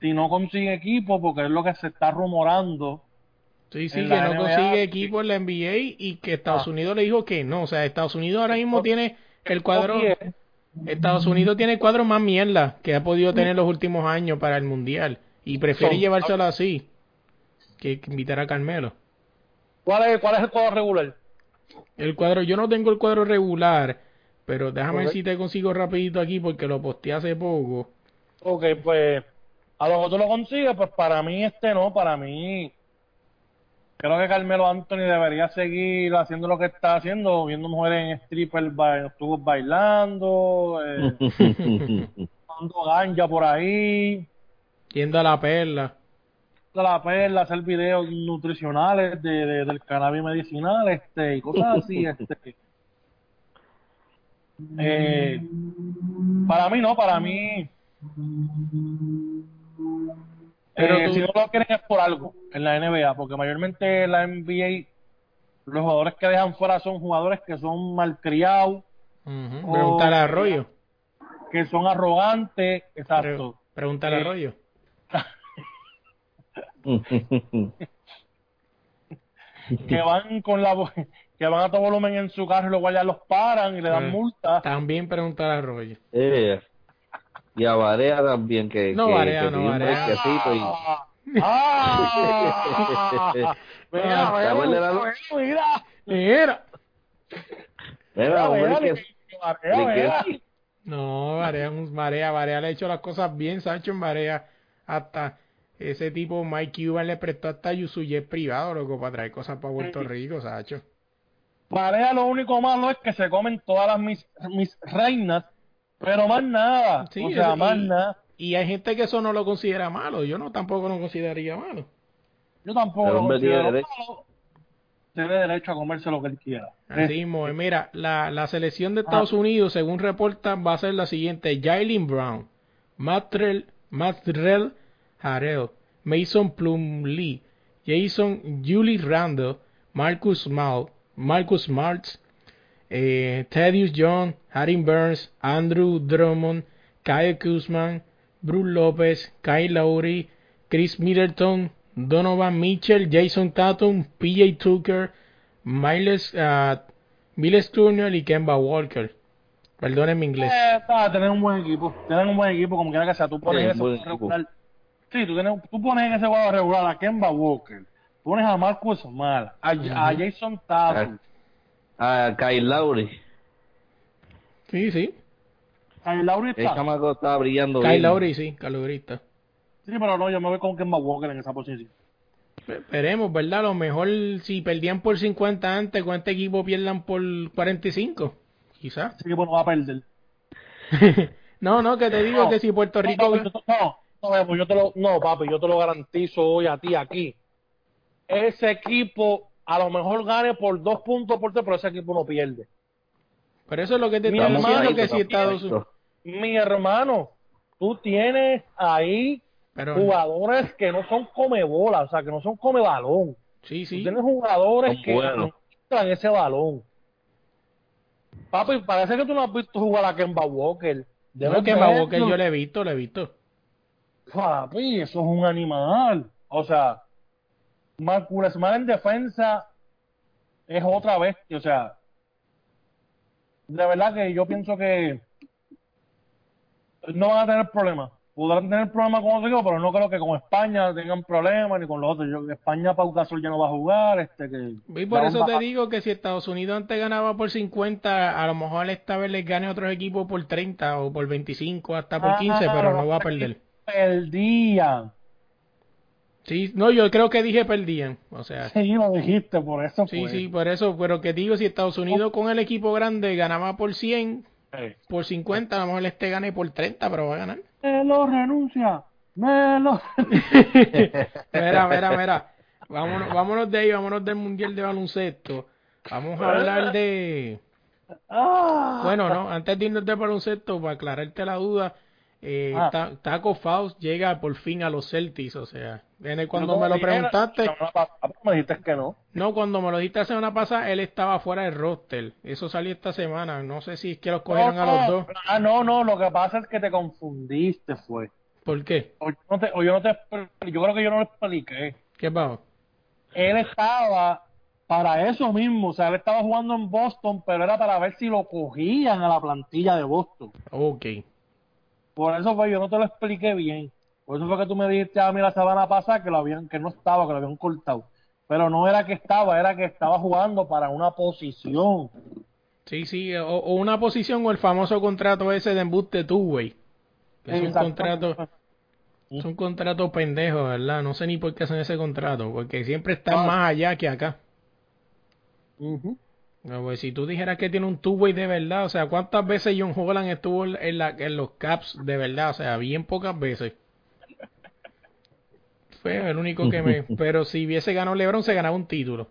si no consigue equipo, porque es lo que se está rumorando. Sí, sí, que no consigue equipo en la NBA y que Estados ah. Unidos le dijo que no. O sea, Estados Unidos ahora mismo tiene el cuadro. Estados Unidos tiene el cuadro más mierda que ha podido tener los últimos años para el mundial. Y prefiere llevárselo así que invitar a Carmelo. ¿Cuál es, ¿Cuál es el cuadro regular? El cuadro, yo no tengo el cuadro regular, pero déjame ver si te consigo rapidito aquí porque lo posteé hace poco. Ok, pues a lo que tú lo consigues, pues para mí este no, para mí creo que Carmelo Anthony debería seguir haciendo lo que está haciendo, viendo mujeres en stripper, estuvo bailando, eh, dando ganja por ahí. Yendo a la perla. A la perla, hacer videos nutricionales de, del cannabis medicinal, este, y cosas así, este eh, para mí no, para mí. Pero eh, si no lo quieren es por algo en la NBA, porque mayormente la NBA, los jugadores que dejan fuera son jugadores que son malcriados. Uh Arroyo. Que son arrogantes, exacto. Pregúntale a eh, Arroyo. que van con la que van a todo volumen en su carro y los guardias los paran y le dan multa. También preguntar a Roger. Eh, y a Varea también, que. No, Varea, no, Varea. Y... ¡Ah! mira, mira, mira, mira. Mira, mira, que, No, Varea, Varea, Varea le ha hecho las cosas bien, Sancho, en Varea. Hasta ese tipo, Mike Cuban le prestó hasta su jet privado, loco, para traer cosas para Puerto Rico, Sacho. Varea lo único malo es que se comen todas las mis, mis reinas, pero más nada. Sí, o sea, más nada. Y hay gente que eso no lo considera malo. Yo no tampoco lo consideraría malo. Yo tampoco lo considero malo. Tiene derecho a comerse lo que él quiera. Así eh, mira, la, la selección de Estados ah. Unidos, según reporta, va a ser la siguiente. Jalen Brown, Matrell, Matrell Harrell, Mason Plumlee, Jason Julie Randall, Marcus Mal, Marcus Martz, eh, Thaddeus John, Harry Burns, Andrew Drummond, Kyle Kuzman, Bruce Lopez, Kyle Lowry, Chris Middleton, Donovan Mitchell, Jason Tatum, PJ Tucker, Miles, uh, Miles Turner y Kemba Walker. Perdonen mi inglés. Eh, tener un buen equipo. Tener un buen equipo, como quiera que sea. Tú pones ese jugador regular. Sí, tú, tienes, tú pones en ese jugador regular a Kemba Walker. Pones a Marcus Mal, a, a Jason Tatum. A, a Kyle Lowry. Sí, sí. Kyle Lowry está. El chamaco está brillando Kyle Lowry, sí, Kyle Lowry está. Sí, pero no, yo me voy con Kemba Walker en esa posición. Esperemos, ¿verdad? A lo mejor si perdían por 50 antes, con este equipo pierdan por 45. Quizás. Ese equipo no va a perder. no, no, que te digo que si Puerto Rico. No, no, yo te lo, no, papi, yo te lo garantizo hoy a ti aquí. Ese equipo a lo mejor gane por dos puntos por pero ese equipo no pierde. Pero eso es lo que te estamos diciendo que si Estados Unidos. Mi hermano, tú tienes ahí jugadores que no son come bola, o sea, que no son come balón. Sí, sí. tienes jugadores que no entran ese balón. Papi, parece que tú no has visto jugar a Kemba Walker. No, Kemba Walker yo le he visto, le he visto. Papi, eso es un animal. O sea, Smart en defensa es otra vez, o sea, de verdad que yo pienso que no van a tener problemas podrán tener problemas con otro equipo, pero no creo que con España tengan problemas ni con los otros. Yo, España Pau Gasol ya no va a jugar. Este, que y por eso te digo que si Estados Unidos antes ganaba por 50, a lo mejor esta vez les gane a otros equipos por 30 o por 25, hasta por 15, pero no va a perder. Perdían. Sí, no, yo creo que dije perdían, o sea. Sí, lo dijiste, por eso. Sí, sí, por eso, pero que digo, si Estados Unidos con el equipo grande ganaba por 100, por 50, a lo mejor este gane por 30, pero va a ganar. Me lo renuncia. Me lo. mira, mira, mira. Vámonos, vámonos de ahí, vámonos del Mundial de Baloncesto. Vamos a hablar de. Ah. Bueno, no, antes de irnos de baloncesto, para aclararte la duda, eh, ah. Taco Faust llega por fin a los Celtics, o sea, cuando me lo preguntaste. Me dijiste que no. No, cuando me lo dijiste la semana pasada, él estaba fuera del roster. Eso salió esta semana. No sé si es que los cogieron a los dos. Ah, no, no, lo que pasa es que te confundiste, fue. ¿Por qué? O yo, no te, yo, no te, yo creo que yo no lo expliqué. ¿Qué pasó? Él estaba para eso mismo, o sea, él estaba jugando en Boston, pero era para ver si lo cogían a la plantilla de Boston. Ok. Por eso fue, yo no te lo expliqué bien. Por eso fue que tú me dijiste a mí la semana pasada que lo habían, que no estaba, que lo habían cortado. Pero no era que estaba, era que estaba jugando para una posición. Sí, sí, o, una posición o el famoso contrato ese de embuste tú, güey. Es un contrato, es un contrato pendejo, ¿verdad? No sé ni por qué hacen ese contrato, porque siempre están ah. más allá que acá. No, pues si tú dijeras que tiene un two-way de verdad, o sea, ¿cuántas veces John Holland estuvo en, la, en los Caps de verdad? O sea, bien pocas veces. Fue el único que me... Pero si hubiese ganado LeBron, se ganaba un título.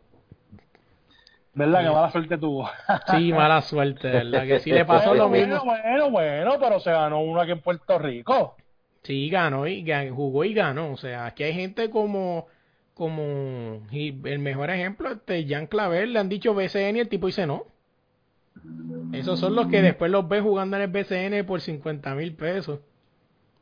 ¿Verdad? Que mala suerte tuvo. sí, mala suerte, ¿verdad? Que sí le pasó lo mismo. Bueno, bueno, pero se ganó uno aquí en Puerto Rico. Sí, ganó y jugó y ganó. O sea, aquí hay gente como como el mejor ejemplo, este Jean Clavel, le han dicho BCN y el tipo dice no. Esos son los que después los ve jugando en el BCN por 50 mil pesos.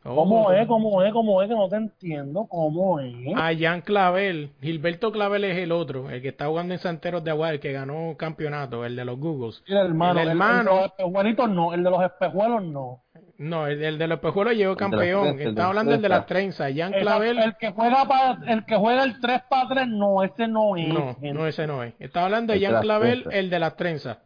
¿Cómo es? ¿Cómo es? ¿Cómo es? Que no te entiendo. ¿Cómo es? A Jan Clavel. Gilberto Clavel es el otro, el que está jugando en Santeros de Agua, el que ganó campeonato, el de los Googles. el hermano. El hermano. El, de los espejuelos no. El de los espejuelos no. No, el, de los espejuelos llegó campeón. está hablando del de las trenzas. Jan Clavel. El que juega el que juega el 3 para 3, no, ese no es. No, no, ese no es. Está hablando de Jan Clavel, el de las trenzas.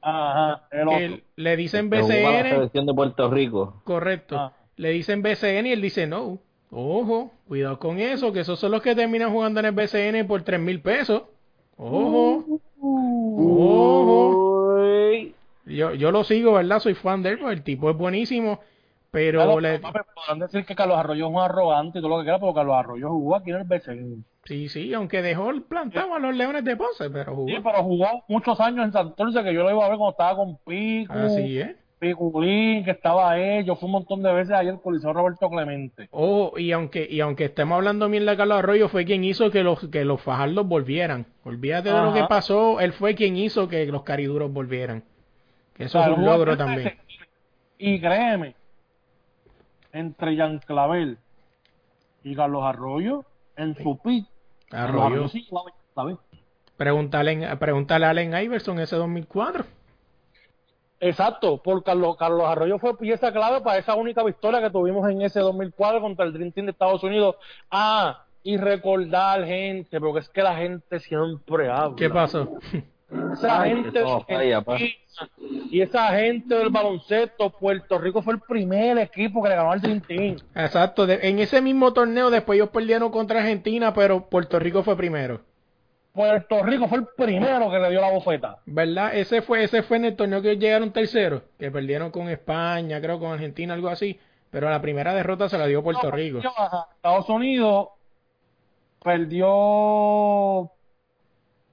Ajá, el otro. le dicen BCN. La selección de Puerto Rico. Correcto. Ah le dicen BCN y él dice no. Ojo, cuidado con eso, que esos son los que terminan jugando en el BCN por tres mil pesos. Ojo. Ojo. Yo, yo lo sigo, ¿verdad? Soy fan de él, pues el tipo es buenísimo. Pero le... podrán decir que Carlos Arroyo es un arrogante y todo lo que quiera, porque Carlos Arroyo jugó aquí en el BCN. Sí, sí, aunque dejó el plantado a los Leones de Ponce, pero jugó. Sí, pero jugó muchos años en Santurce, que yo lo iba a ver cuando estaba con Pico. Así es. Piculín, que estaba ahí, yo fui un montón de veces ayer Coliseo Roberto Clemente. Oh, y aunque, y aunque estemos hablando bien de Carlos Arroyo, fue quien hizo que los, que los fajardos volvieran. Olvídate de lo que pasó, él fue quien hizo que los cariduros volvieran. Eso es un logro también. Y créeme, entre Jean Clavel y Carlos Arroyo, en su pick, Arroyo. Sí, pregúntale, pregúntale a Allen Iverson ese 2004. Exacto, por Carlos, Carlos Arroyo fue pieza clave para esa única victoria que tuvimos en ese 2004 contra el Dream Team de Estados Unidos. Ah, y recordar gente, porque es que la gente siempre habla. ¿Qué pasó? Esa gente y esa gente del baloncesto, Puerto Rico fue el primer equipo que le ganó al Dream Team. Exacto, en ese mismo torneo después ellos perdieron contra Argentina, pero Puerto Rico fue primero. Puerto Rico fue el primero que le dio la bofeta. ¿Verdad? Ese fue, ese fue en el torneo que llegaron tercero, que perdieron con España, creo con Argentina, algo así. Pero la primera derrota se la dio Puerto Rico. Estados Unidos perdió.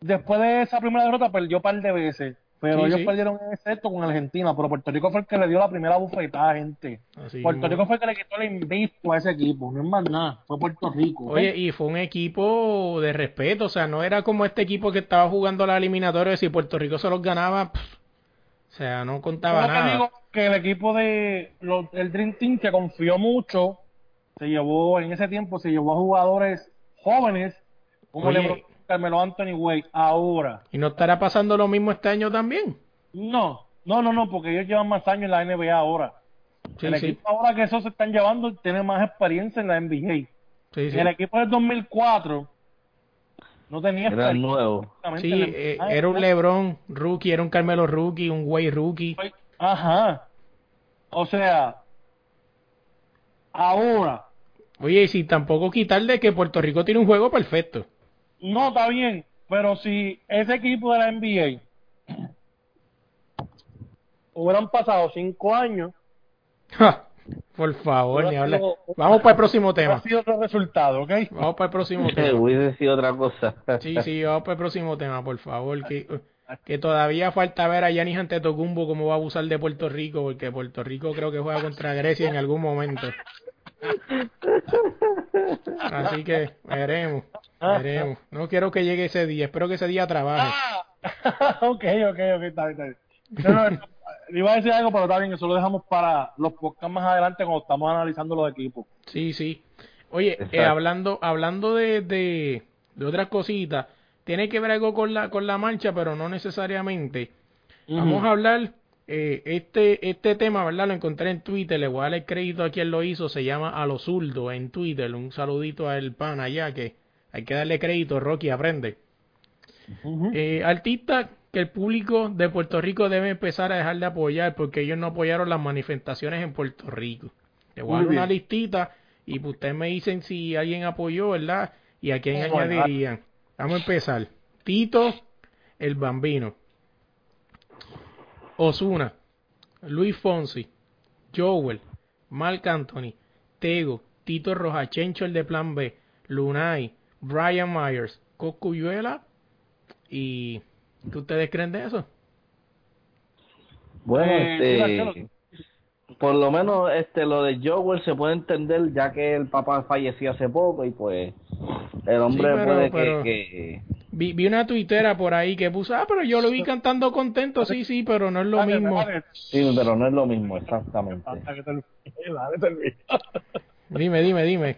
Después de esa primera derrota, perdió un par de veces. Pero ellos perdieron en excepto con Argentina, pero Puerto Rico fue el que le dio la primera bufetada, gente. Puerto Rico fue el que le quitó el invicto a ese equipo, no es más nada, fue Puerto Rico. Oye, y fue un equipo de respeto, o sea, no era como este equipo que estaba jugando la eliminatoria, si Puerto Rico se los ganaba, o sea, no contaba nada. Que digo que el equipo de el Dream Team que confió mucho, se llevó, en ese tiempo se llevó a jugadores jóvenes, como Oye, Carmelo Anthony Way ahora. ¿Y no estará pasando lo mismo este año también? No, no, no, no, porque ellos llevan más años en la NBA ahora. el equipo ahora que esos se están llevando tiene más experiencia en la NBA. el equipo del 2004 no tenía era nuevo. Sí, eh, era un LeBron rookie, era un Carmelo rookie, un Way rookie. Ajá. O sea, ahora. Oye, y si tampoco quitarle que Puerto Rico tiene un juego perfecto. No, está bien, pero si ese equipo de la NBA hubieran pasado cinco años. por favor, ni hable. Vamos para el próximo tema. sido otro resultado, ¿ok? Vamos para el próximo tema. Hubiese sido otra cosa. sí, sí, vamos para el próximo tema, por favor. Que, que todavía falta ver a Yanis Antetokounmpo cómo va a abusar de Puerto Rico, porque Puerto Rico creo que juega contra Grecia en algún momento. Así que veremos, veremos. No quiero que llegue ese día, espero que ese día trabaje. Ah, ok, ok, ok, está bien, está bien. iba a decir algo, pero está bien, eso lo dejamos para los podcasts más adelante cuando estamos analizando los equipos. Sí, sí. Oye, eh, hablando hablando de, de, de otras cositas, tiene que ver algo con la, con la marcha, pero no necesariamente. Vamos a hablar eh, este, este tema, ¿verdad? Lo encontré en Twitter, le voy a dar el crédito a quien lo hizo, se llama A los en Twitter, un saludito al pan allá que hay que darle crédito, Rocky aprende. eh, artista que el público de Puerto Rico debe empezar a dejar de apoyar porque ellos no apoyaron las manifestaciones en Puerto Rico. Le voy a dar una listita y pues ustedes me dicen si alguien apoyó, ¿verdad? Y a quién añadirían. Vamos a empezar. Tito, el bambino. Osuna, Luis Fonsi, Joel, Mark Anthony, Tego, Tito Rojachencho el de Plan B, Lunay, Brian Myers, Coscuyuela y ¿qué ustedes creen de eso? Bueno, eh, este, por lo menos este lo de Joel se puede entender ya que el papá falleció hace poco y pues el hombre puede que Vi, una tuitera por ahí que puso, ah, pero yo lo vi cantando contento, sí, sí, pero no es lo mismo. Sí, pero no es lo mismo, exactamente. dime, dime, dime.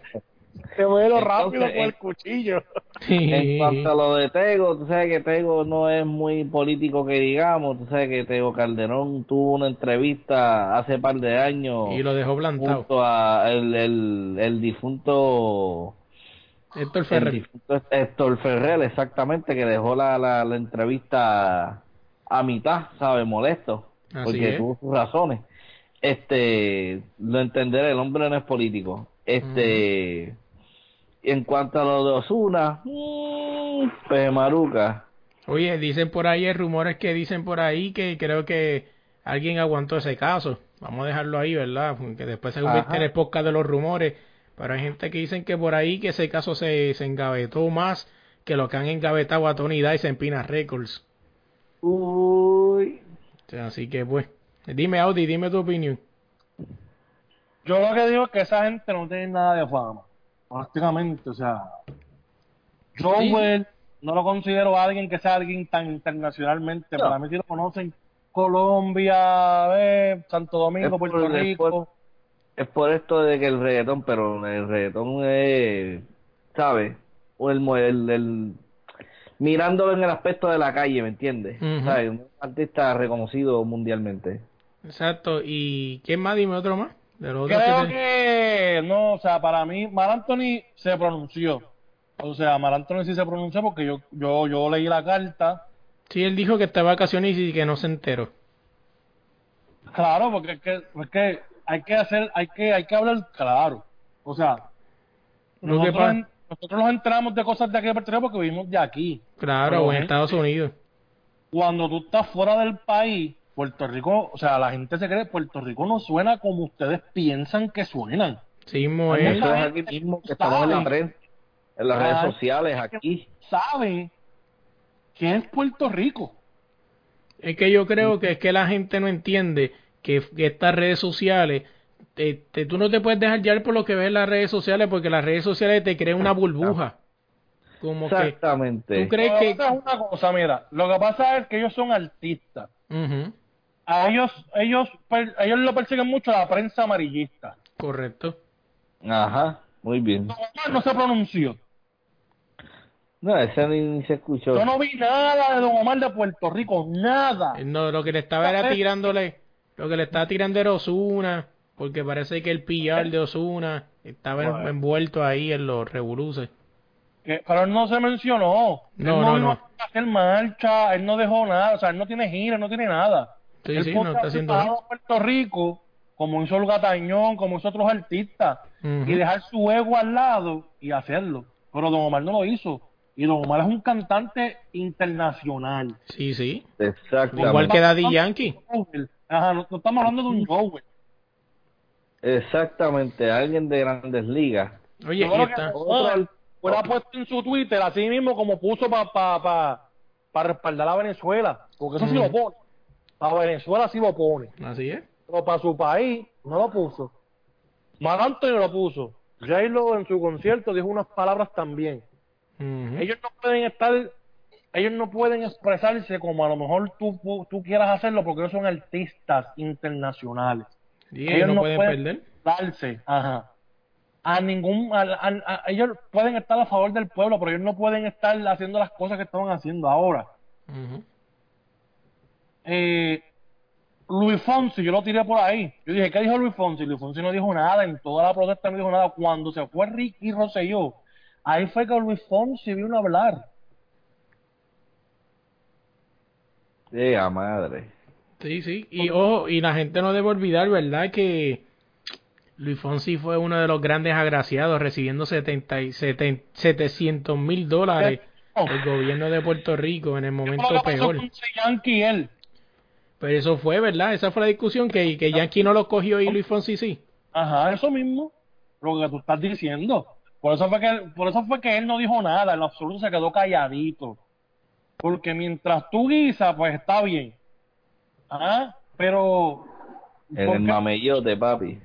Se vuelo rápido con el cuchillo. En cuanto a lo de Tego, tú sabes que Tego no es muy político que digamos, tú sabes que Tego Calderón tuvo una entrevista hace par de años. Y lo dejó plantado. Junto a el, el, el difunto... Héctor Ferrer. Héctor Ferrer, exactamente, que dejó la, la, la entrevista a mitad, ¿sabes? Molesto. porque tuvo sus razones. Este, lo entenderé, el hombre no es político. Este, en cuanto a lo de Osuna, mmm, pues Maruca. Oye, dicen por ahí, hay rumores que dicen por ahí que creo que alguien aguantó ese caso. Vamos a dejarlo ahí, ¿verdad? Porque después se convierte en el podcast de los rumores. Pero hay gente que dicen que por ahí que ese caso se, se engavetó más que lo que han engavetado a Tony Dice en Pina Records. Uy. así que pues, dime Audi, dime tu opinión. Yo lo que digo es que esa gente no tiene nada de fama prácticamente, o sea, Joel no lo considero alguien que sea alguien tan internacionalmente, para mí si lo conocen Colombia, Santo Domingo, Puerto Rico. Es por, esto de que el reggaetón, pero el reggaetón es, ¿sabes? O el, el, mirándolo en el aspecto de la calle, ¿me entiendes? Un artista reconocido mundialmente. Exacto. ¿Y quién más? Dime otro más. Creo que... no, o sea, para mí, Mar Anthony se pronunció. O sea, Mar Anthony sí se pronunció porque yo, yo, yo leí la carta. Sí, él dijo que está de vacaciones y que no se enteró. Claro, porque es que, es que hay que hacer, hay que, hay que hablar claro. O sea, nosotros, nosotros nos enteramos de cosas de aquí de Puerto Rico porque vivimos de aquí. Claro, o en Estados Unidos. Cuando tú estás fuera del país, Puerto Rico, o sea, la gente se cree, Puerto Rico no suena como ustedes piensan que suenan. Sí, Eso es aquí mismo que estamos en la prensa, en las redes sociales, aquí. Saben qué es Puerto Rico. Es que yo creo que es que la gente no entiende que, estas redes sociales, tú no te puedes dejar llevar por lo que ves en las redes sociales, porque las redes sociales te crean una burbuja. Como Exactamente. ¿Tú crees que... una cosa, mira, lo que pasa es que ellos son artistas a ellos, ellos, ellos lo persiguen mucho la prensa amarillista. Correcto. Ajá, muy bien. no se pronunció. No, ese ni, se escuchó. Yo no vi nada de Don Omar de Puerto Rico, nada. No, lo que le estaba era tirándole, lo que le estaba tirando era Osuna, porque parece que el pillar de Osuna estaba envuelto ahí en los revoluces. Pero él no se mencionó. No, él no, no, no. hacer marcha, él no dejó nada, o sea, él no tiene gira, no tiene nada. Sí, sí, no está haciendo Puerto Rico, como hizo el Gatañón, como hizo otros artistas, y dejar su ego al lado y hacerlo. Pero Don Omar no lo hizo. Y Don Omar es un cantante internacional. Sí, sí. Exactamente. Igual que Daddy Yankee. Ajá, no, estamos hablando de un Joe. Exactamente, alguien de grandes ligas. Oye, y está. Fuera puesto en su Twitter, así mismo como puso para pa, pa, respaldar a Venezuela. Porque eso sí lo pone. Para Venezuela sí lo pone. Así es. Pero para su país no lo puso. Mar Anthony lo puso. J-Lo en su concierto dijo unas palabras también. Ellos no pueden estar, ellos no pueden expresarse como a lo mejor tú, tú quieras hacerlo porque ellos son artistas internacionales. Y ellos, no, pueden, perder. Darse, ajá. A ningún, ellos pueden estar a favor del pueblo, pero ellos no pueden estar haciendo las cosas que estaban haciendo ahora eh, Luis Fonsi, yo lo tiré por ahí. Yo dije, ¿qué dijo Luis Fonsi? Luis Fonsi no dijo nada, en toda la protesta no dijo nada. Cuando se fue Ricky Rosselló, ahí fue que Luis Fonsi vino a hablar. A madre. Sí, sí. Y ojo, y la gente no debe olvidar, ¿verdad? Que Luis Fonsi fue uno de los grandes agraciados recibiendo 70 y 700 mil dólares del gobierno de Puerto Rico en el momento peor. Yankee, él? Pero eso fue, ¿verdad? Esa fue la discusión, que, que Yankee no lo cogió y Luis Fonsi sí. Ajá, eso mismo, lo que tú estás diciendo. Por eso fue que, por eso fue que él no dijo nada, en lo absoluto se quedó calladito. Porque mientras tú guisas, pues está bien. Ah, pero... En el mamellote, papi.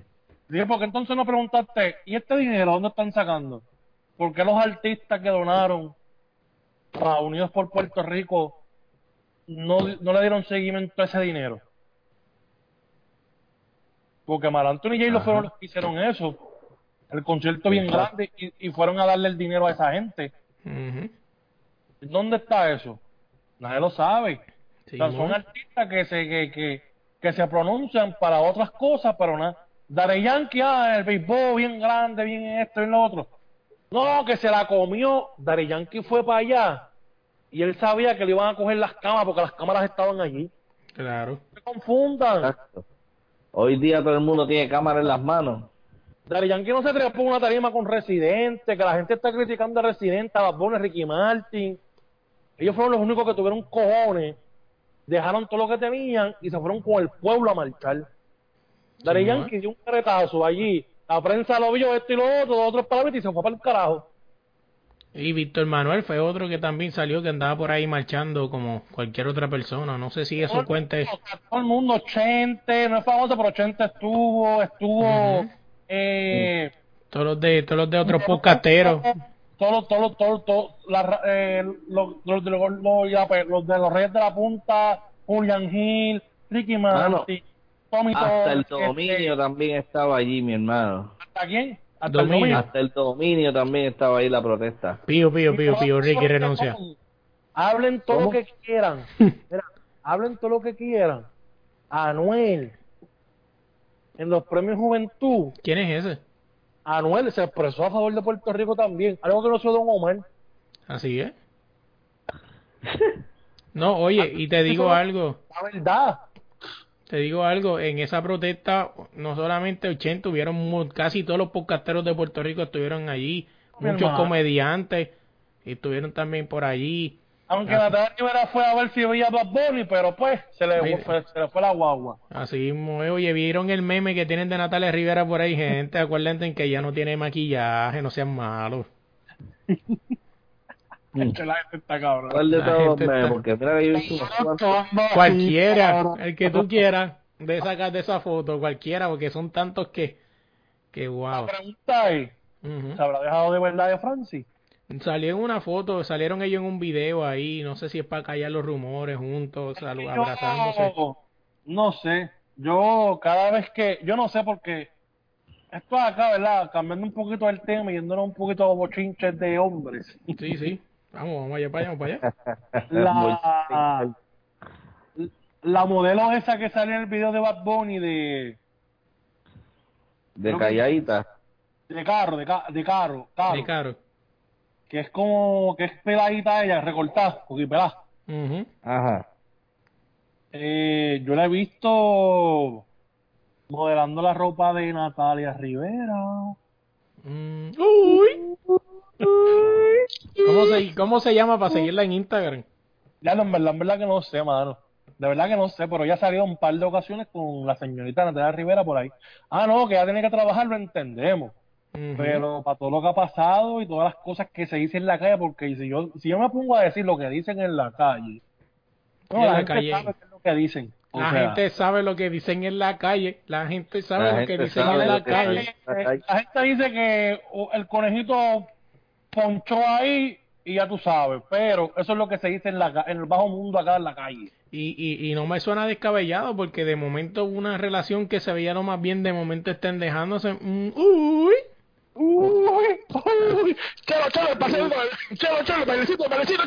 Dije, porque entonces no preguntaste, ¿y este dinero dónde están sacando? ¿Por qué los artistas que donaron a Unidos por Puerto Rico no, no le dieron seguimiento a ese dinero. Porque Mar Anthony y J lo fueron los que hicieron eso. El concierto bien grande y, fueron a darle el dinero a esa gente. ¿Dónde está eso? Nadie lo sabe. son artistas que se, que, que, se pronuncian para otras cosas, pero nada. Daré Yankee, ah, el béisbol bien grande, bien esto, bien lo otro. No, que se la comió. Dari Yankee fue para allá y él sabía que le iban a coger las cámaras porque las cámaras estaban allí. Claro. No se confundan. Hoy día todo el mundo tiene cámara en las manos. Dari Yankee no se trepó una tarima con Residente, que la gente está criticando a Residente, a Bad Ricky Martin. Ellos fueron los únicos que tuvieron cojones, dejaron todo lo que tenían y se fueron con el pueblo a marchar. Dari Yankee dio un caretazo allí la prensa lo vio esto y lo otro, los otros para y se fue para el carajo. Y Víctor Manuel fue otro que también salió que andaba por ahí marchando como cualquier otra persona. No sé si eso cuenta. Todo el mundo, 80, no es famoso, pero 80 estuvo, estuvo. eh, todos los de todos los de otros podcasteros. Todos, todos, todos, todos, eh, los, los, de los, los, de los Reyes de la Punta, Julian Hill, Ricky Martin. Hasta el dominio también estaba allí, mi hermano. ¿Hasta quién? Hasta el dominio. Hasta el dominio también estaba ahí la protesta. Pío, pío, pío, pío, Ricky renuncia. Hablen todo lo que quieran. hablen todo lo que quieran. Anuel. En los premios Juventud. ¿Quién es ese? Anuel se expresó a favor de Puerto Rico también. Algo que no hizo Don Omar. Así es. No, oye, y te digo algo. La verdad te digo algo, en esa protesta no solamente 80, tuvieron casi todos los podcasteros de Puerto Rico estuvieron allí, muchos comediantes estuvieron también por allí. Aunque Natalia Rivera fue a ver si veía Bad Bunny, pero pues se le, fue, se le fue la guagua. Así mismo, oye, vieron el meme que tienen de Natalia Rivera por ahí, gente, acuérdense que ya no tiene maquillaje, no sean malos. Cualquiera, el que tú quieras, de sacar de esa foto, cualquiera, porque son tantos que, que wow. La pregunta es, ¿se habrá dejado de verdad de Francis? Salió en una foto, salieron ellos en un video ahí, no sé si es para callar los rumores juntos, abrazándose. No sé, yo cada vez que, yo no sé porque esto acá, ¿verdad? Cambiando un poquito el tema y yéndonos un poquito a bochinches de hombres. Sí, sí. Vamos, vamos allá para allá, para allá. La, la modelo esa que sale en el video de Bad Bunny de... De calladita. De carro, de, de carro, carro. De carro. Que es como, que es peladita ella, recortada, porque pelada. Ajá. Eh, yo la he visto modelando la ropa de Natalia Rivera. Mm. Uy. ¿Cómo se, ¿Cómo se llama para seguirla en Instagram? Ya no, en verdad, en verdad que no sé, mano. De verdad que no sé, pero ya salió un par de ocasiones con la señorita Natalia Rivera por ahí. Ah, no, que ya tiene que trabajar, lo entendemos. Pero para todo lo que ha pasado y todas las cosas que se dicen en la calle, porque si yo, si yo me pongo a decir lo que dicen en la calle, no, la, gente sabe lo que dicen. la gente sabe lo que dicen en la calle, la gente sabe lo que dicen en la calle. La gente dice que el conejito ponchó ahí y ya tú sabes, pero eso es lo que se dice en, la, en el bajo mundo acá en la calle. Y, y, y no me suena descabellado porque de momento una relación que se veía lo más bien, de momento estén dejándose. Mm, uy. Uy, uy, chelo, chelo, paseo, bailecito, bailecito.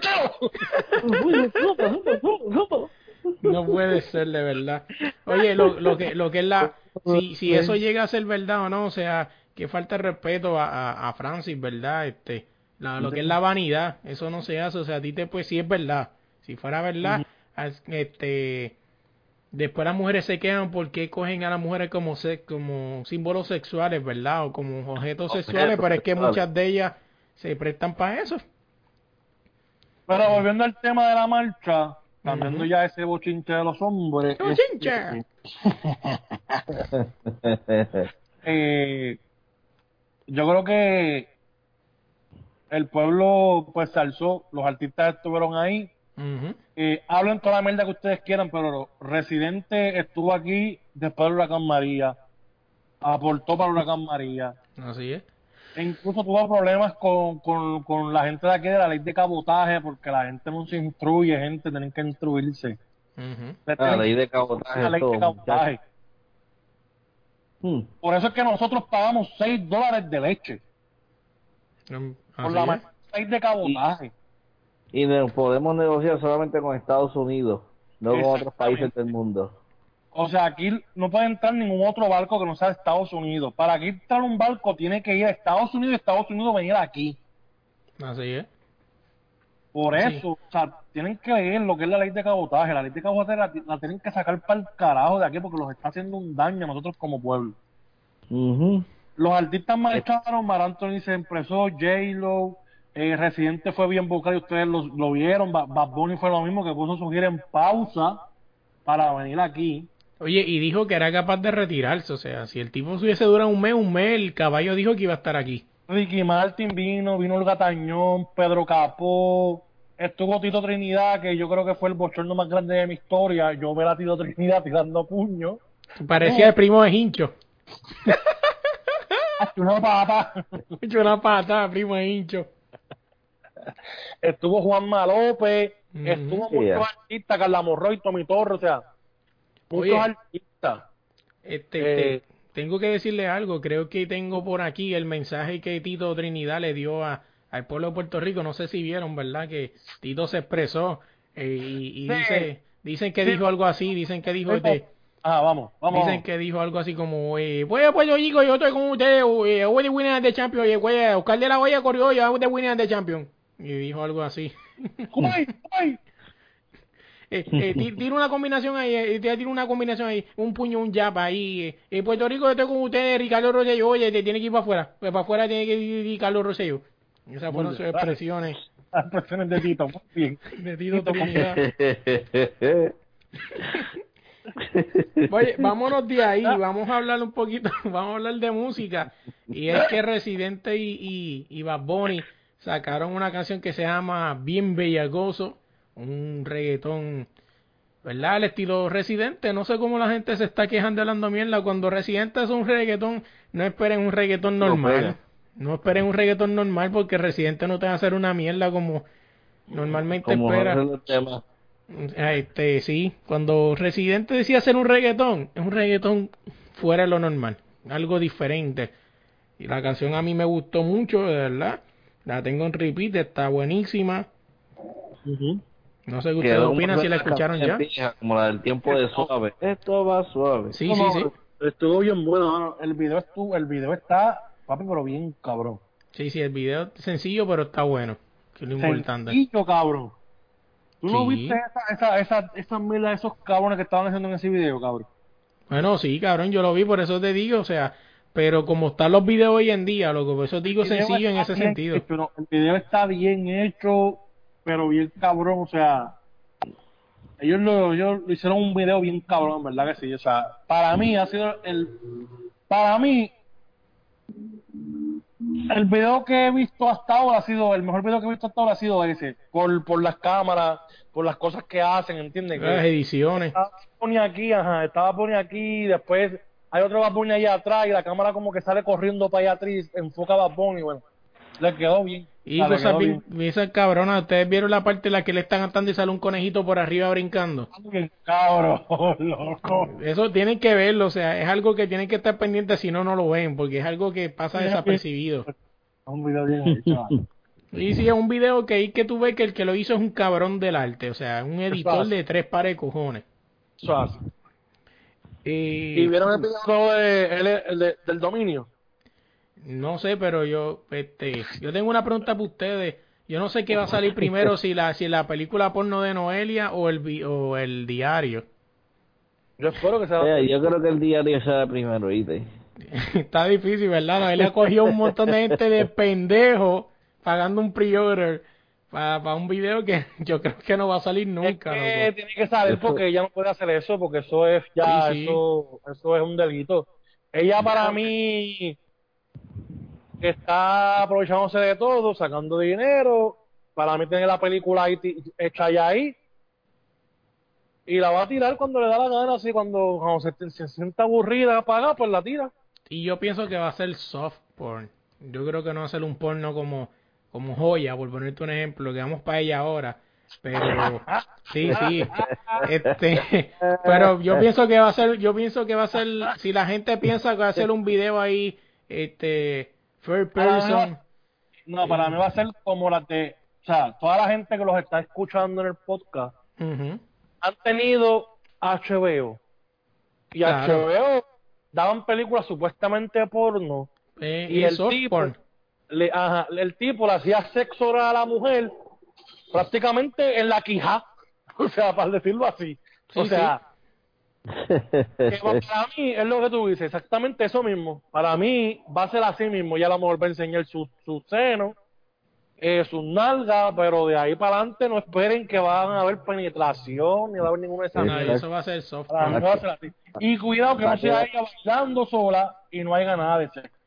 No puede ser de verdad. Oye, lo, lo que lo que es la si, si eso llega a ser verdad o no, o sea, que falta de respeto a, a, a Francis, ¿verdad? Este, lo que es la vanidad, eso no se hace, o sea, a ti te pues si es verdad, si fuera verdad, este después las mujeres se quedan porque cogen a las mujeres como como símbolos sexuales, ¿verdad? O como objetos sexuales, pero es que muchas de ellas se prestan para eso. Pero volviendo al tema de la marcha, cambiando ya ese bochinche de los hombres. ¡Bochinche! eh, yo creo que el pueblo pues se alzó, los artistas estuvieron ahí. Eh, hablen toda la mierda que ustedes quieran, pero Residente estuvo aquí después del huracán María, aportó para el huracán María. Así es. incluso tuvo problemas con, con, con, la gente de aquí de la ley de cabotaje, porque la gente no se instruye, gente, tienen que instruirse. La ley de cabotaje. La ley de cabotaje. Hmm. Por eso es que nosotros pagamos 6 dólares de leche. Mm, por la ley de cabotaje. Y, y podemos negociar solamente con Estados Unidos, no con otros países del mundo. O sea, aquí no puede entrar ningún otro barco que no sea de Estados Unidos. Para aquí entrar un barco tiene que ir a Estados Unidos y Estados Unidos venir aquí. Así es. Por eso, o sea, tienen que leer lo que es la ley de cabotaje. La ley de cabotaje la, tienen que sacar para el carajo de aquí porque los está haciendo un daño a nosotros como pueblo. Los artistas marcharon, Mar Anthony se empresó, J-Lo, el Residente fue bien buscado y ustedes lo, lo vieron. Bad Bunny fue lo mismo que puso su gira en pausa para venir aquí. Oye, y dijo que era capaz de retirarse, o sea, si el tipo se hubiese durado un mes, un mes, el caballo dijo que iba a estar aquí. Ricky Martin vino, vino el Gatañón, Pedro Capó, estuvo Tito Trinidad, que yo creo que fue el bochorno más grande de mi historia. Yo ver a Tito Trinidad tirando puño. Parecía el primo de Hincho. una pata. una pata, primo de Hincho. Estuvo Juanma López, estuvo muchos artistas, Carla Morroy, Tommy Torres, o sea, muchos artistas. Este, eh, tengo que decirle algo, creo que tengo por aquí el mensaje que Tito Trinidad le dio a, al pueblo de Puerto Rico, no sé si vieron, ¿verdad? Que Tito se expresó eh, y, dice, dicen que dijo algo así, dicen que dijo este, Ah, vamos, vamos. Dicen que dijo algo así como, eh, voy a Puerto Rico, yo estoy con ustedes, eh, voy de winner de Champion, eh, voy a Oscar de la Hoya corrió, yo de winner de Champion. Y dijo algo así. ¡Ay, ay! Eh, eh, tira una combinación ahí, eh, tira una combinación ahí, un puño, un jab ahí. Eh, Puerto Rico, estoy con ustedes, Ricardo Rosselló, oye, te tiene que ir para afuera, pues para afuera tiene que ir Ricardo Rosselló. Esas fueron sus expresiones. Las expresiones de Tito, muy bien. De Tito Trinidad. Oye, vámonos de ahí, vamos a hablar un poquito, vamos a hablar de música. Y es que Residente y, y, y Bad Bunny sacaron una canción que se llama Bien Bellagoso un reggaetón, ¿verdad? El estilo residente. No sé cómo la gente se está quejando hablando mierda. Cuando residente es un reggaetón, no esperen un reggaetón normal. No, esperen un reggaetón normal porque residente no te va a hacer una mierda como normalmente espera. Este, sí, cuando Residente decía hacer un reggaetón, es un reggaetón fuera de lo normal, algo diferente. Y la canción a mí me gustó mucho, de verdad. La tengo en repeat, está buenísima. No sé qué ustedes opinan si la escucharon ya. como la del tiempo de suave. Esto va suave. Sí, sí, sí. Estuvo bien bueno. El video estuvo, el video está, papi, pero bien cabrón. Sí, sí, el video es sencillo, pero está bueno. Que es lo importante. Sencillo, cabrón. ¿Tú no viste esa, esa, esa, esa mila de esos cabrones que estaban haciendo en ese video, cabrón? Bueno, sí, cabrón, yo lo vi, por eso te digo, o sea, pero como están los videos hoy en día, loco, por eso digo sencillo en ese sentido. El video está bien hecho, pero bien cabrón, o sea, ellos lo, ellos lo hicieron un video bien cabrón, ¿verdad que sí? O sea, para mí ha sido el, para mí, el video que he visto hasta ahora ha sido, el mejor video que he visto hasta ahora ha sido ese, por, por las cámaras, por las cosas que hacen, ¿entiendes? Las ediciones. Estaba pone aquí, ajá, estaba pone aquí, después hay otro Bad allá atrás y la cámara como que sale corriendo para allá atrás, enfoca a Bad y bueno, le quedó bien. Y cosas bien, esas cabronas, ustedes vieron la parte en la que le están cantando y sale un conejito por arriba brincando. Cabrón, loco. Eso tienen que verlo, o sea, es algo que tienen que estar pendientes si no, no lo ven, porque es algo que pasa desapercibido. Un video bien. Y sí, es un video que ahí que tú ves que el que lo hizo es un cabrón del arte, o sea, un editor de tres pares de cojones. Y, vieron el video de, del dominio? No sé, pero yo, este, yo tengo una pregunta para ustedes. Yo no sé qué va a salir primero, si la, si la película porno de Noelia o el, o el diario. Yo espero que sea. yo creo que el diario sea primero, ¿viste? Está difícil, ¿verdad? Noelia cogió un montón de gente de pendejo pagando un pre-order para un video que yo creo que no va a salir nunca. Es que tiene que saber porque ella no puede hacer eso, porque eso es ya, Eso, eso es un delito. Ella para mí está aprovechándose de todo, sacando dinero. Para mí tiene la película ahí hecha ya ahí. Y la va a tirar cuando le da la gana, así cuando, cuando se, se, sienta aburrida, apaga, pues la tira. Y yo pienso que va a ser soft porn. Yo creo que no va a ser un porno como, como joya, por ponerte un ejemplo, que vamos para ella ahora. Pero sí, sí. Este, pero yo pienso que va a ser, yo pienso que va a ser, si la gente piensa que va a ser un video ahí, este, third person. No, para mí va a ser como la de, o sea, toda la gente que los está escuchando en el podcast han tenido HBO y HBO daban películas supuestamente porno eh, y, el tipo le, ajá, el tipo le hacía sexo oral a la mujer prácticamente en la quija o sea para decirlo así. O sea que para mí es lo que tú dices exactamente eso mismo. Para mí va a ser así mismo. Ya a lo mejor va a enseñar su, su seno eh, sus nalgas, pero de ahí para adelante no esperen que van a haber penetración ni va a haber ninguna de no, eso va a ser soft. Y cuidado que no se vaya bailando sola y no haya nada de sexo.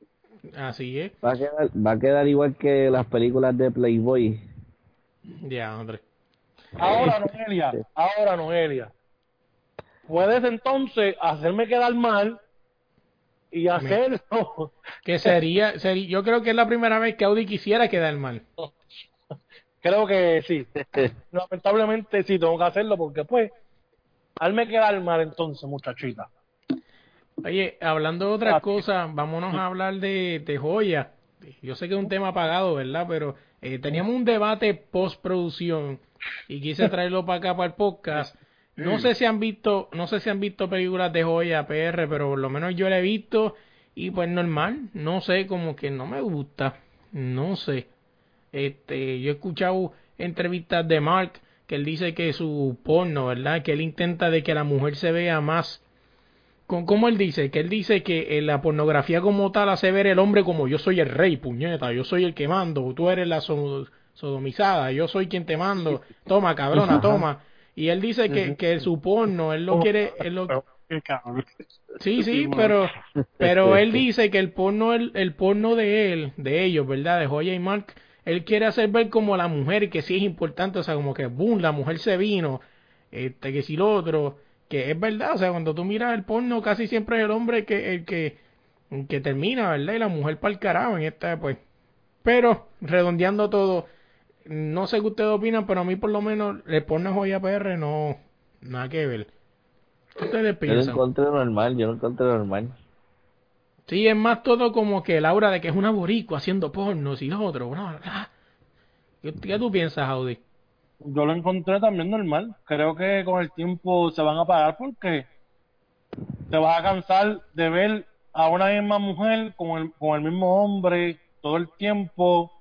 Así es. Va a quedar, va a quedar igual que las películas de Playboy. Ya, hombre. Ahora, Noelia, ahora, Noelia. Puedes entonces hacerme quedar mal y hacerlo. Que sería, sería, yo creo que es la primera vez que Audi quisiera quedar mal. creo que sí. Lamentablemente sí, tengo que hacerlo porque pues, hazme quedar mal entonces, muchachita. Oye, hablando de otras ah, cosas, vámonos a hablar de, de joya. Yo sé que es un tema apagado, ¿verdad? Pero eh, teníamos un debate postproducción y quise traerlo para acá para el podcast no sé si han visto, no sé si han visto películas de joya PR, pero por lo menos yo la he visto y pues normal, no sé, como que no me gusta, no sé. Este, yo he escuchado entrevistas de Mark que él dice que su porno, ¿verdad? Que él intenta de que la mujer se vea más ¿Cómo él dice? Que él dice que la pornografía como tal hace ver el hombre como yo soy el rey, puñeta, yo soy el que mando, tú eres la sodomizada, yo soy quien te mando, toma cabrona, toma. Y él dice que, que su porno, él lo oh, quiere... Él lo... Sí, sí, pero, pero él dice que el porno, el, el porno de él, de ellos, ¿verdad? De Joya y Mark, él quiere hacer ver como la mujer que sí es importante, o sea, como que, boom, la mujer se vino, este, que si lo otro, que es verdad, o sea, cuando tú miras el porno, casi siempre es el hombre que, el que, que termina, ¿verdad? Y la mujer para el carajo en esta, pues. Pero, redondeando todo, no sé qué ustedes opinan, pero a mí por lo menos le pone joya PR no, nada que ver. ¿Qué ustedes piensan? Yo lo encontré normal, yo lo encontré normal. Sí, es más todo como que la aura de que es una boricua haciendo porno y lo otro. ¿Qué, ¿Qué, tú piensas, Audi? Yo lo encontré también normal. Creo que con el tiempo se van a pagar porque te vas a cansar de ver a una misma mujer con el, con el mismo hombre todo el tiempo.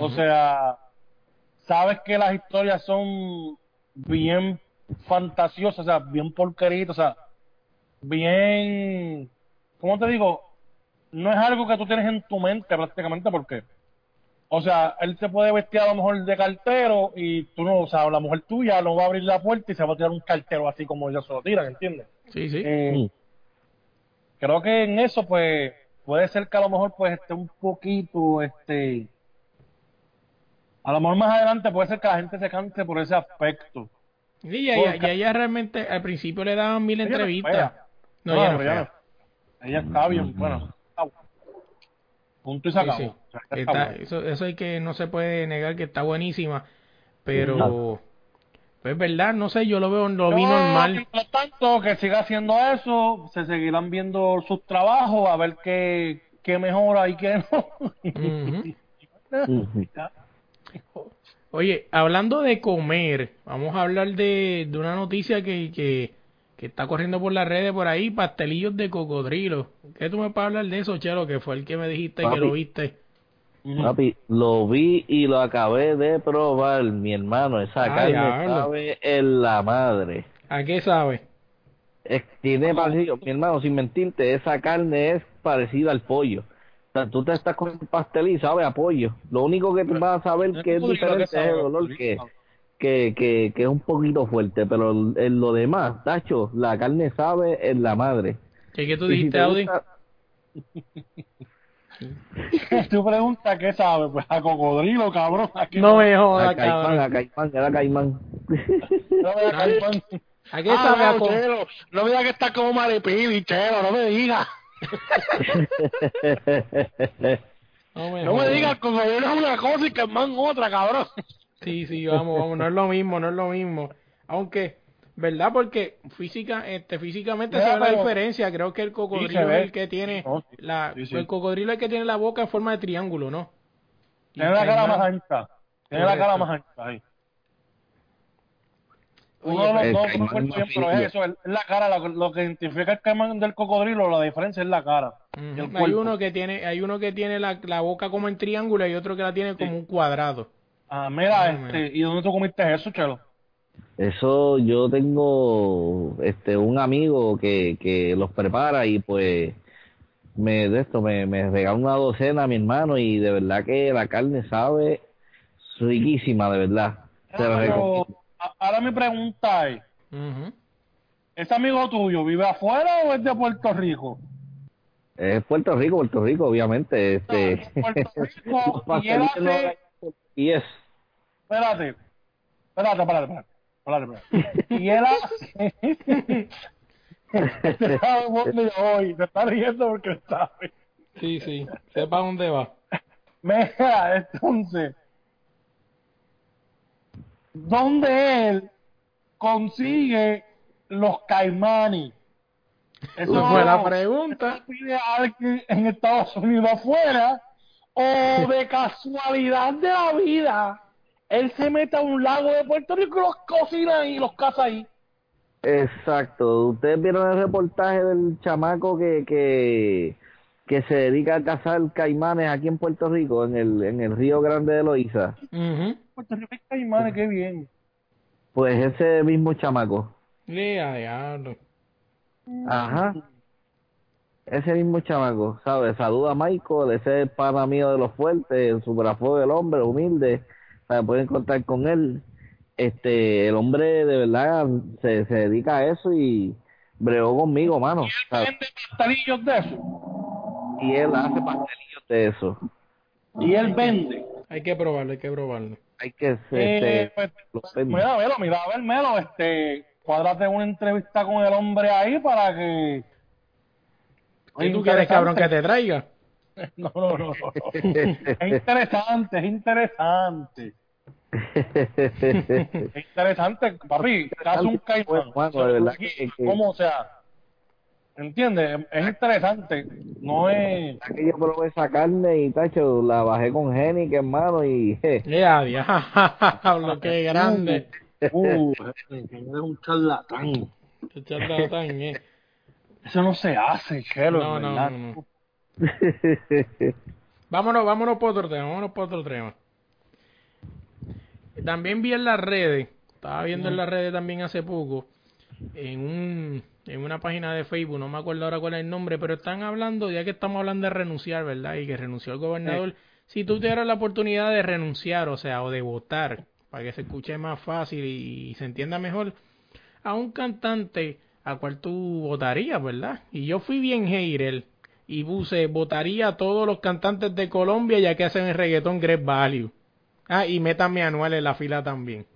O sea, sabes que las historias son bien fantasiosas, o sea, bien porqueritas, o sea, bien, ¿cómo te digo? No es algo que tú tienes en tu mente prácticamente porque, o sea, él se puede vestir a lo mejor de cartero y tú no, o sea, la mujer tuya no va a abrir la puerta y se va a tirar un cartero así como ellos se lo tiran, ¿entiendes? Sí, sí. Eh, creo que en eso, pues, puede ser que a lo mejor pues esté un poquito, este, a lo mejor más adelante puede ser que la gente se canse por ese aspecto. y ella, realmente al principio le daban mil entrevistas. No, ella no, ella, ella está bien, bueno. Punto y se acabó. eso, eso hay que no se puede negar que está buenísima, pero pues verdad, no sé, yo lo veo, lo vi normal. tanto que siga haciendo eso, se seguirán viendo sus trabajos a ver qué, qué mejora y qué no. Oye, hablando de comer, vamos a hablar de, de una noticia que, que, que, está corriendo por las redes por ahí, pastelillos de cocodrilo. ¿Qué tú me puedes hablar de eso, Chelo? Que fue el que me dijiste que lo viste. Papi, lo vi y lo acabé de probar, mi hermano. Esa carne sabe en la madre. ¿A qué sabe? tiene parecido, mi hermano, sin mentirte, esa carne es parecida al pollo tú te estás con pastel y sabe a pollo. Lo único que tú vas a saber que es diferente es el olor que, que, que, que, es un poquito fuerte, pero en lo demás, Tacho, la carne sabe en la madre. ¿Qué, qué tú dijiste, Audi? tú preguntas qué sabe, pues a cocodrilo, cabrón. no me jodas, caimán, a caimán, era caimán. no me caimán. ¿A qué sabe a cocodrilo? No me digas que está como maripili, chelo, no me digas. No me, no digas que es una cosa y man otra, cabrón. Sí, sí, vamos, vamos, no es lo mismo, no es lo mismo. Aunque, ¿verdad? Porque física, este, físicamente se ve la diferencia. Creo que el cocodrilo es el que tiene la, el cocodrilo es el que tiene la boca en forma de triángulo, ¿no? Tiene la cara más ancha. Tiene la cara más ancha ahí. Uno de los dos, bien, pero es eso, es la cara, lo, que identifica el caimán del cocodrilo, la diferencia es la cara. hay uno que tiene, hay uno que tiene la, la, boca como en triángulo y otro que la tiene como un cuadrado. Ah, mira, este, ¿y dónde tú comiste eso, Chelo? Eso yo tengo este un amigo que, que los prepara y pues me de esto me, me regala una docena a mi hermano y de verdad que la carne sabe riquísima, de verdad. ahora mi pregunta es, ¿ese amigo tuyo vive afuera o es de Puerto Rico? Es Puerto Rico, Puerto Rico, obviamente. Este... Puerto Rico y él hace... Y es. Espérate, espérate, espérate, espérate. espérate. Y él hace... Este hoy, te está riendo porque sabe. Sí, sí, sepa dónde va. Mira, entonces, ¿dónde él consigue los caimanes? Eso fue la pregunta. ¿Pide alguien en Estados Unidos afuera? ¿O de casualidad de la vida, él se mete a un lago de Puerto Rico y los cocina y los caza ahí? Exacto. Ustedes vieron el reportaje del chamaco que, que, que se dedica a cazar caimanes aquí en Puerto Rico, en el, en el río Grande de Loíza. Puerto Rico hay caimanes, qué bien. Pues ese mismo chamaco. diablo. Ajá. Ese mismo chamaco, ¿sabes? Saluda a Michael, ese es pana mío de los fuertes, el fuego del hombre, humilde. ¿sabes? Pueden contar con él este, el hombre de verdad se, se dedica a eso y bregó conmigo, mano. ¿Y él vende pastelillos de eso? Y él hace pastelillos de eso. Y él vende. Hay que probarlo, hay que probarlo. Hay que eh, este, pues, mira, mira, mira, a ver, Melo, este, cuadrate una entrevista con el hombre ahí para que... ¿Y tú quieres, cabrón, que te traiga? no, no, no, no. es interesante, es interesante es interesante, papi, casi un caimán. ¿Cómo? O sea, ¿entiendes? Es interesante, no es... Que yo probé esa carne y, tacho, la bajé con Jenny, que hermano, y... Ya, diablo, qué grande. Uh, es un charlatán. Un charlatán, eh. Eso no se hace, chelo, no, no, no, vámonos, vámonos por otro tema, vámonos por otro tema. También vi en las redes, estaba viendo en las redes también hace poco, en, un, en una página de Facebook, no me acuerdo ahora cuál es el nombre, pero están hablando, ya que estamos hablando de renunciar, ¿verdad? Y que renunció el gobernador. Si tú tuvieras la oportunidad de renunciar, o sea, o de votar, para que se escuche más fácil y, se entienda mejor, a un cantante a cual tú votarías, ¿verdad? Y yo fui bien hater y puse, votaría a todos los cantantes de Colombia ya que hacen el reggaetón Great Value. Ah, y métame anual en la fila también.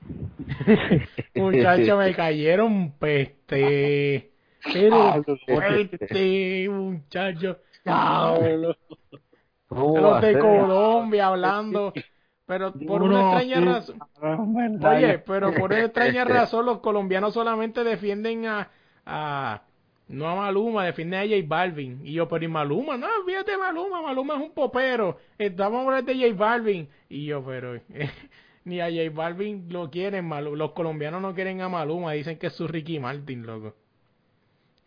Muchachos, me cayeron peste. Pero peste, muchachos. Los de Colombia hablando. Pero por una extraña razón. Oye, pero por una extraña razón, los colombianos solamente defienden a, a no a Maluma, defiende a J Balvin. Y yo, pero ¿y Maluma? No, fíjate Maluma, Maluma es un popero. Estamos hablando de J Balvin. Y yo, pero ni a J Balvin lo quieren, Maluma. los colombianos no quieren a Maluma, dicen que es su Ricky Martin, loco.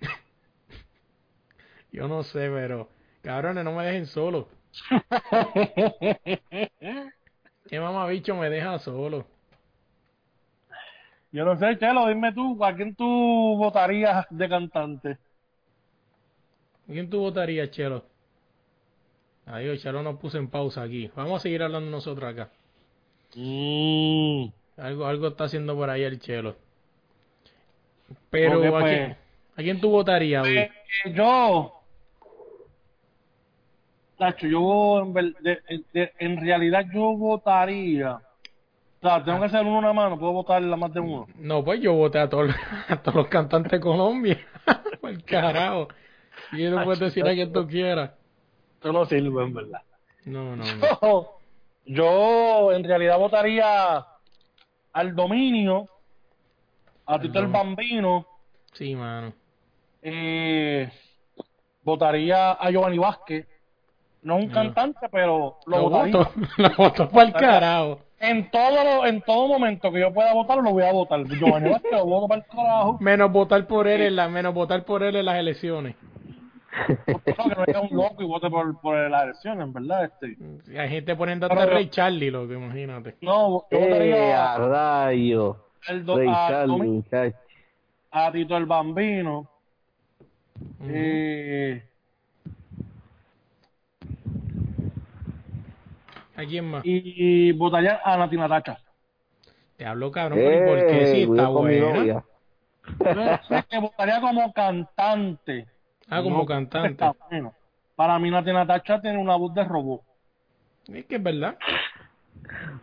yo no sé, pero cabrones, no me dejen solo. ¿Qué mamabicho me deja solo? Yo no sé, Chelo, dime tú, ¿a quién tú votarías de cantante? ¿A quién tú votarías, Chelo? Adiós, Chelo nos puso en pausa aquí. Vamos a seguir hablando nosotros acá. Mm. Algo, algo está haciendo por ahí el Chelo. Pero, ¿a, pues, quién, ¿a, quién, tú votarías, eh, Yo. Tacho, yo en, en realidad yo votaría tengo que hacer uno una mano, puedo votar la más de uno. No, pues yo voté a todos, a todos los cantantes de Colombia. El carajo. Y no puedes decir a quien tú quieras. Esto no sirve, en verdad. No, no, no. Yo, en realidad votaría al dominio, a Tito el Bambino. Sí, mano. Eh, votaría a Giovanni Vázquez. No un cantante, pero lo. Voto, lo voto para el carajo. En todo, en todo momento que yo pueda votar, lo voy a votar. Giovanni Vázquez lo voto para el carajo. Menos votar por él en la, menos votar por él en las elecciones. No, que no haya un loco y vote por, por las elecciones, ¿verdad? Este. Hay gente poniendo hasta Rey Charlie, lo que imagínate. No, yo votaría eh, a rayo. El do, a, Charlie, a, Tito el Bambino. eh, ¿A quién más? Y, votaría a Natina Tacha. Te hablo cabrón, eh, ¿por qué si está buena? que votaría como cantante. Ah, como cantante. Para mí Natina Tacha tiene una voz de robot. Es que es verdad.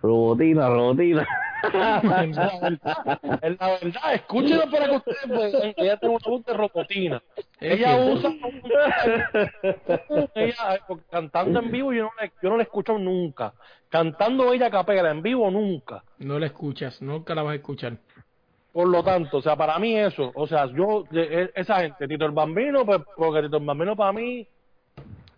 Robotina, robotina. es la verdad, escúchenlo para que ustedes vean ella tiene una voz de robotina. Ella usa ella cantando en vivo yo no, la, yo no la escucho nunca. Cantando ella capela en vivo nunca. No la escuchas, nunca la vas a escuchar. Por lo tanto, o sea, para mí eso, o sea, yo, e, esa gente, Tito el Bambino, pues, porque Tito el Bambino para mí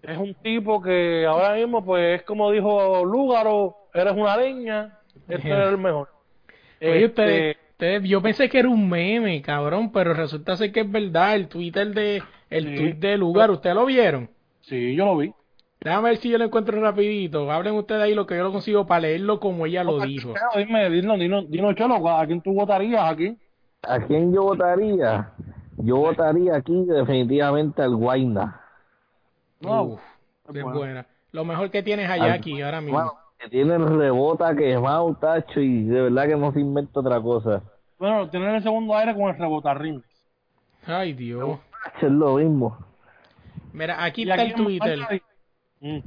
es un tipo que ahora mismo, pues, es como dijo Lúgaro, eres una leña, este es el mejor. Oye, este, ustedes, yo pensé que era un meme, cabrón, pero resulta ser que es verdad, el Twitter de, el tweet de Lúgaro, ¿ustedes lo vieron? Sí, yo lo vi. Déjame ver si yo lo encuentro rapidito. Hablen ustedes ahí lo que yo lo consigo para leerlo como ella lo dijo. Dime, dino, dino, dino, Cholo, ¿a quién tú votarías aquí? ¿A quién yo votaría? Yo votaría aquí definitivamente al Guayna. No, es buena. Lo mejor que tienes allá aquí ahora mismo. Que tiene el rebota quemado, tacho, y de verdad que no se inventa otra cosa. Bueno, tiene el segundo aire con el rebotarrín. Ay, Dios. Es lo mismo. Mira, aquí está el Twitter. Mm.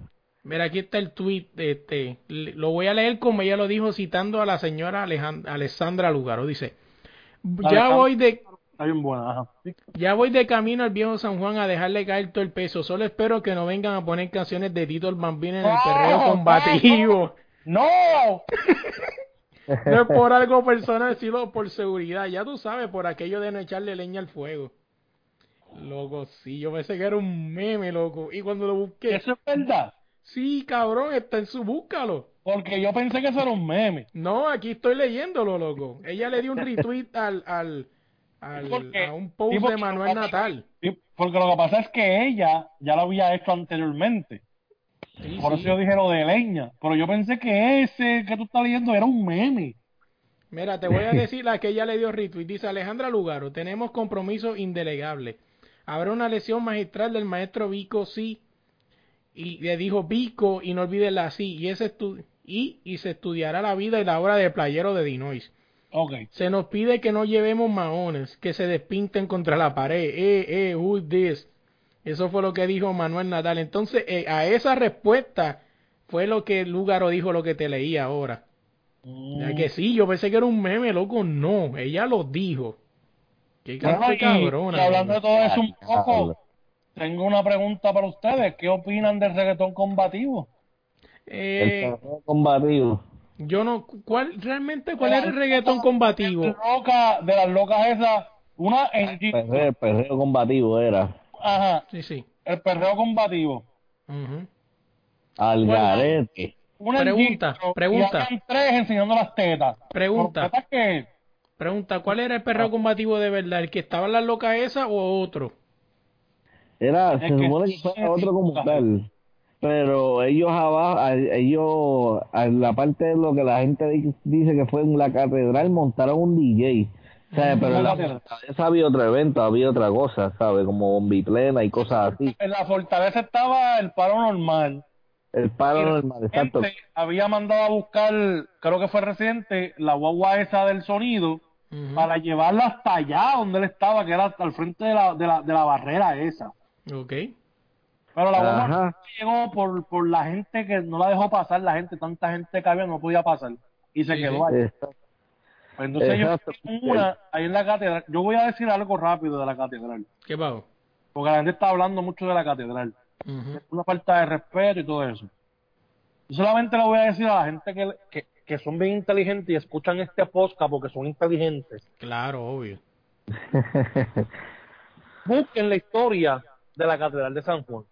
Mira, aquí está el tweet. Este, lo voy a leer como ella lo dijo, citando a la señora Alessandra Lugaro. Dice: Ya voy de. Ya voy de camino al viejo San Juan a dejarle caer todo el peso. Solo espero que no vengan a poner canciones de Tito el Bambino en el perreo combativo. ¡No! no es por algo personal, sino por seguridad. Ya tú sabes, por aquello de no echarle leña al fuego. Loco, sí, yo pensé que era un meme, loco. Y cuando lo busqué. ¿Eso es verdad? Sí, cabrón, está en su búscalo. Porque yo pensé que eso era un meme. No, aquí estoy leyéndolo, loco. Ella le dio un retweet al, al, al a un post de Manuel Natal. porque lo que pasa es que ella ya lo había hecho anteriormente. Por eso yo dije lo de leña. Pero yo pensé que ese que tú estás leyendo era un meme. Mira, te voy a decir la que ella le dio retweet. Dice Alejandra Lugaro, tenemos compromiso indelegable. Habrá una lesión magistral del maestro Vico, sí. Y le dijo Vico y no olvides la sí. Y, ese y, y se estudiará la vida y la obra de playero de Dinois. Okay. Se nos pide que no llevemos maones, que se despinten contra la pared. Eh, eh, who this? Eso fue lo que dijo Manuel Natal. Entonces, eh, a esa respuesta fue lo que Lúgaro dijo, lo que te leí ahora. Ya que sí, yo pensé que era un meme, loco. No, ella lo dijo. Qué cabrona. hablando de todo eso un poco, tengo una pregunta para ustedes. ¿Qué opinan del reggaetón combativo? Eh, el combativo. Yo no, ¿cuál realmente cuál es el reggaetón combativo? Loca, de las locas esas, una en el perreo, combativo era. Ajá. Sí, sí. El perreo combativo. Uh Al garete. Una pregunta, pregunta. Y tres enseñando las tetas. Pregunta. ¿Qué? Pregunta, ¿cuál era el perro ah. combativo de verdad? ¿El que estaba en la loca esa o otro? Era, se supone que fue otro como tal. Pero ellos abajo, ellos, a la parte de lo que la gente dice que fue en la catedral, montaron un DJ. ¿sabes? Pero en la fortaleza había otro evento, había otra cosa, ¿sabes? Como bombiplena y cosas así. En la fortaleza estaba el paro normal. El paro normal, exacto. Había mandado a buscar, creo que fue reciente, la guagua esa del sonido para llevarla hasta allá donde él estaba, que era al frente de la, de la, de la barrera esa. Ok. Pero la bomba llegó por, por la gente que no la dejó pasar, la gente, tanta gente que había, no podía pasar. Y se quedó ahí. Pues entonces yo una, ahí en la catedral, yo voy a decir algo rápido de la catedral. ¿Qué pasó? Porque la gente está hablando mucho de la catedral. Una falta de respeto y todo eso. Yo solamente le voy a decir a la gente que, que, son bien inteligentes y escuchan este podcast porque son inteligentes. Claro, obvio. Busquen la historia de la Catedral de San Juan.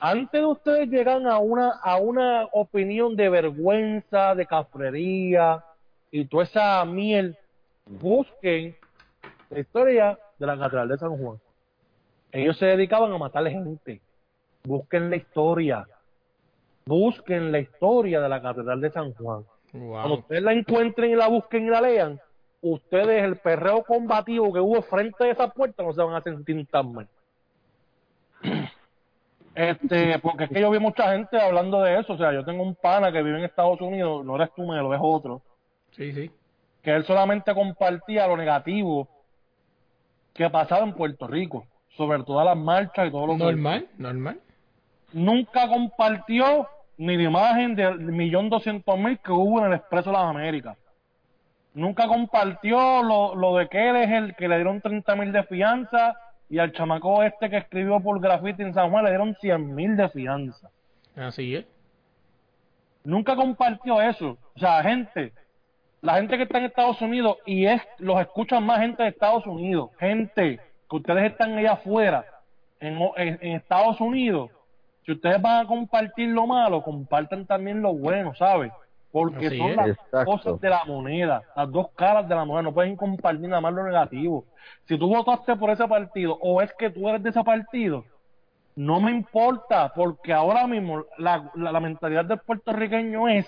Antes de ustedes llegan a una, a una opinión de vergüenza, de cafrería y toda esa miel, busquen la historia de la Catedral de San Juan. Ellos se dedicaban a matar gente. Busquen la historia. Busquen la historia de la Catedral de San Juan. Cuando ustedes la encuentren y la busquen y la lean, ustedes el perreo combativo que hubo frente a esa puerta no se van a sentir tan mal. Este, porque es que yo vi mucha gente hablando de eso. O sea, yo tengo un pana que vive en Estados Unidos, no eres tú, me lo es otro. Sí, sí. Que él solamente compartía lo negativo que pasaba en Puerto Rico, sobre todas las marchas y todo lo Normal, normal. Nunca compartió ni la imagen del millón doscientos mil que hubo en el Expreso de las Américas. Nunca compartió lo, lo de que él es el que le dieron 30 mil de fianza y al chamaco este que escribió por grafiti en San Juan le dieron 100 mil de fianza. Así es. Nunca compartió eso. O sea, gente, la gente que está en Estados Unidos y es los escuchan más gente de Estados Unidos, gente que ustedes están allá afuera, en, en, Estados Unidos, si ustedes van a compartir lo malo, compartan también lo bueno, ¿sabes? Porque son las cosas de la moneda, las dos caras de la moneda, no pueden compartir nada más lo negativo. Si tú votaste por ese partido o es que tú eres de ese partido, no me importa, porque ahora mismo la, la, mentalidad del puertorriqueño es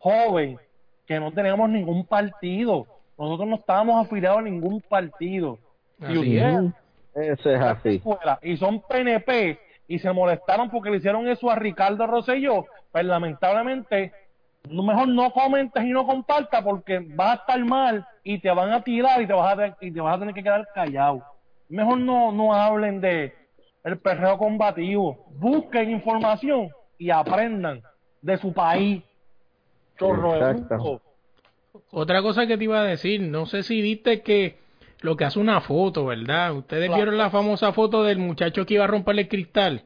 joven, que no tenemos ningún partido. Nosotros no estábamos afiliados a ningún partido. y Eso es así. y son PNP y se molestaron porque le hicieron eso a Ricardo Rosselló, pues lamentablemente mejor no comentes y no compartas porque vas a estar mal y te van a tirar y te vas a, y te vas a tener que quedar callado. Mejor no, no hablen de el perreo combativo. Busquen información y aprendan de su país. Chorro Otra cosa que te iba a decir, no sé si viste que lo que hace una foto, ¿verdad? Ustedes vieron la famosa foto del muchacho que iba a romperle el cristal.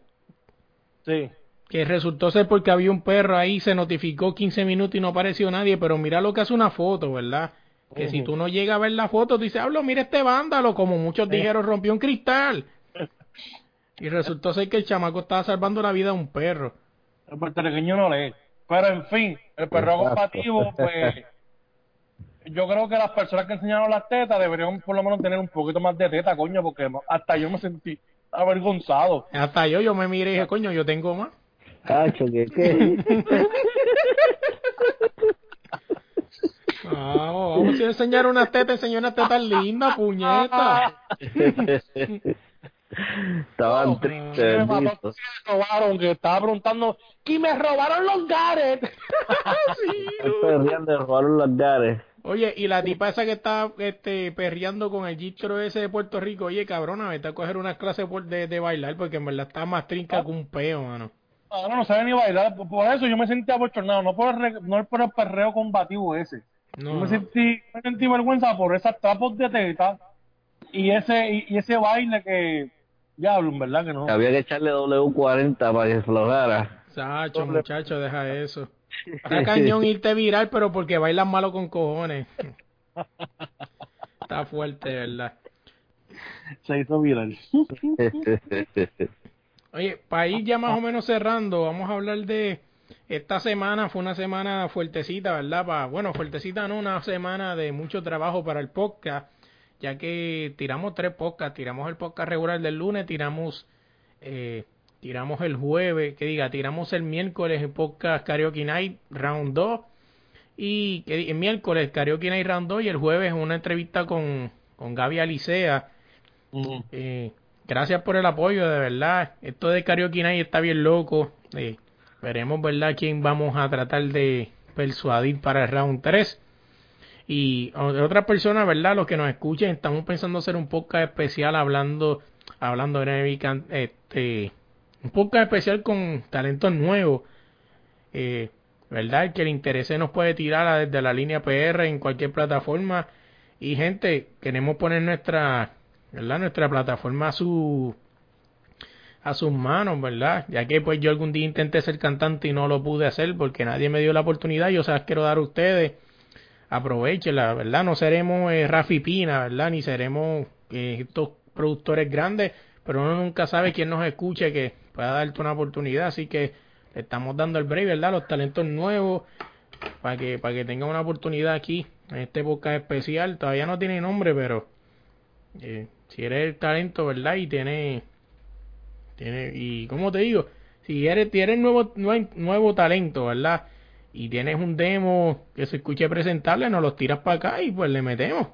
Sí que resultó ser porque había un perro ahí, se notificó 15 minutos y no apareció nadie, pero mira lo que hace una foto, ¿verdad? Que si tú no llegas a ver la foto, tú dices, hablo, mira este vándalo, como muchos dijeron, rompió un cristal. Y resultó ser que el chamaco estaba salvando la vida de un perro. El puertorriqueño no lee. Pero en fin, el perro combativo, pues yo creo que las personas que enseñaron las tetas deberían por lo menos tener un poquito más de teta, coño, porque hasta yo me sentí avergonzado. Hasta yo, yo me miré y dije, coño, yo tengo más. Cacho, ¿qué qué? vamos a enseñar una teta, enseñar una teta linda, puñeta. Estaban tristes. Me robaron, que estaba preguntando, ¿y me robaron los gares? sí, de robaron los gares. Oye, y la tipa esa que está este, perreando con el gistro ese de Puerto Rico, oye, cabrona, vete a coger unas clases de, de bailar porque en verdad está más trinca que un peo, mano. No, no sabe ni bailar. Por eso yo me sentí abochornado, no por el, no por el perreo combativo ese. No, me, Sentí, me sentí vergüenza por esas tapos de teta y ese y, ese baile que diablo, ¿verdad que no? Había que echarle W40 para que flojara. Sacho, muchacho, deja eso. Está cañón irte viral, pero porque bailas malo con cojones. Está fuerte, ¿verdad? Se hizo viral. Oye, para ir ya más o menos cerrando, vamos a hablar de esta semana. Fue una semana fuertecita, ¿verdad? Pa, bueno, fuertecita no, una semana de mucho trabajo para el podcast, ya que tiramos tres podcasts. Tiramos el podcast regular del lunes, tiramos, eh, tiramos el jueves, que diga, tiramos el miércoles el podcast Karaoke Night Round 2. Y que el miércoles Karaoke Night Round 2 y el jueves una entrevista con, con Gaby Alicea. eh, gracias por el apoyo, de verdad. Esto de Karaoke Night está bien loco. Veremos, ¿verdad?, quién vamos a tratar de persuadir para el round 3. Y otras personas, ¿verdad? Los que nos escuchen, estamos pensando hacer un podcast especial hablando, hablando de este, un podcast especial con talentos nuevos. Eh, ¿Verdad? que le interese nos puede tirar desde la línea PR en cualquier plataforma. Y gente, queremos poner nuestra ¿verdad? Nuestra plataforma su a sus manos, ¿verdad? Ya que pues yo algún día intenté ser cantante y no lo pude hacer porque nadie me dio la oportunidad, yo se las quiero dar a ustedes. Aprovechenla, ¿verdad? No seremos eh, Rafi Pina, ¿verdad? Ni seremos eh, estos productores grandes, pero uno nunca sabe quién nos escuche que pueda darte una oportunidad, así que le estamos dando el break, ¿verdad? Los talentos nuevos para que para que tengan una oportunidad aquí en este podcast especial. Todavía no tiene nombre, pero eh, si eres el talento, ¿verdad? Y tiene tiene y como te digo, si eres tienes nuevo nuevo talento, ¿verdad? Y tienes un demo que se escuche presentable, nos los tiras para acá y pues le metemos.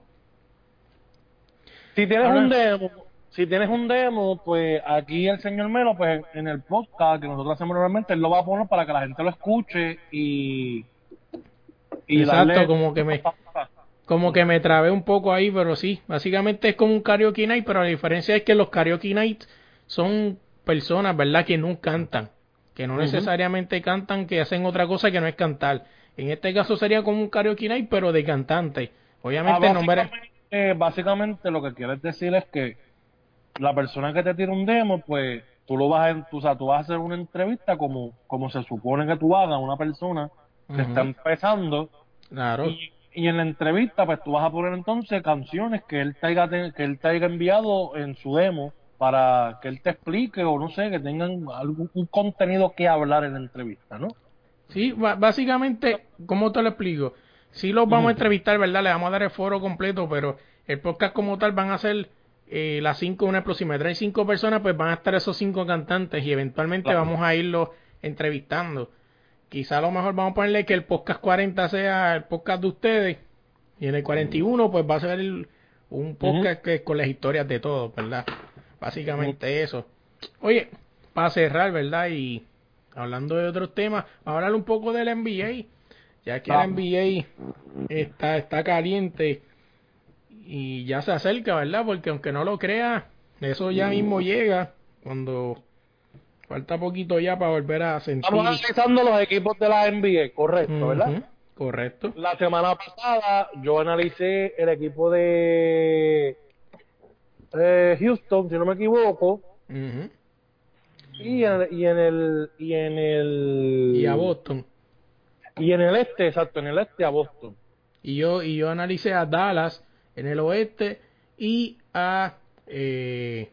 Si tienes un demo, si tienes un demo, pues aquí el señor Melo, pues en el podcast que nosotros hacemos normalmente, él lo va a poner para que la gente lo escuche y Exacto, como que me como que me trabé un poco ahí, pero sí, básicamente es como un karaoke night, pero la diferencia es que los karaoke nights son personas, ¿verdad?, que no cantan, que no necesariamente cantan, que hacen otra cosa que no es cantar. En este caso sería como un karaoke night, pero de cantante. Obviamente, ah, básicamente, básicamente lo que quieres decir es que la persona que te tira un demo, pues tú lo vas a, tú, o sea, tú vas a hacer una entrevista como, como se supone que tú hagas una persona que está empezando. Claro. Y, en la entrevista, pues tú vas a poner entonces canciones que él te haya, que él te haya enviado en su demo para que él te explique o no sé, que tengan algún un contenido que hablar en la entrevista, ¿no? Sí, básicamente, ¿cómo te lo explico? Sí los vamos a entrevistar, ¿verdad? Le vamos a dar el foro completo, pero el podcast como tal van a ser eh, las cinco, una próxima. Traen cinco personas, pues van a estar esos cinco cantantes y eventualmente vamos a irlos entrevistando. Quizá a lo mejor vamos a ponerle que el podcast 40 sea el podcast de ustedes y en el 41 pues va a ser un podcast que con las historias de todos, ¿verdad? Básicamente eso. Oye, para cerrar, ¿verdad? Y hablando de otros temas, vamos a hablar un poco del NBA, ya que el NBA está, está caliente y ya se acerca, ¿verdad? Porque aunque no lo crea, eso ya mismo llega cuando Falta poquito ya para volver a sentir. Estamos analizando los equipos de la NBA, correcto, ¿verdad? Correcto. La semana pasada yo analicé el equipo de eh, Houston, si no me equivoco. y, en, y en el y en el y a Boston. Y en el este, exacto, en el este a Boston. Y yo y yo analicé a Dallas en el oeste y a eh,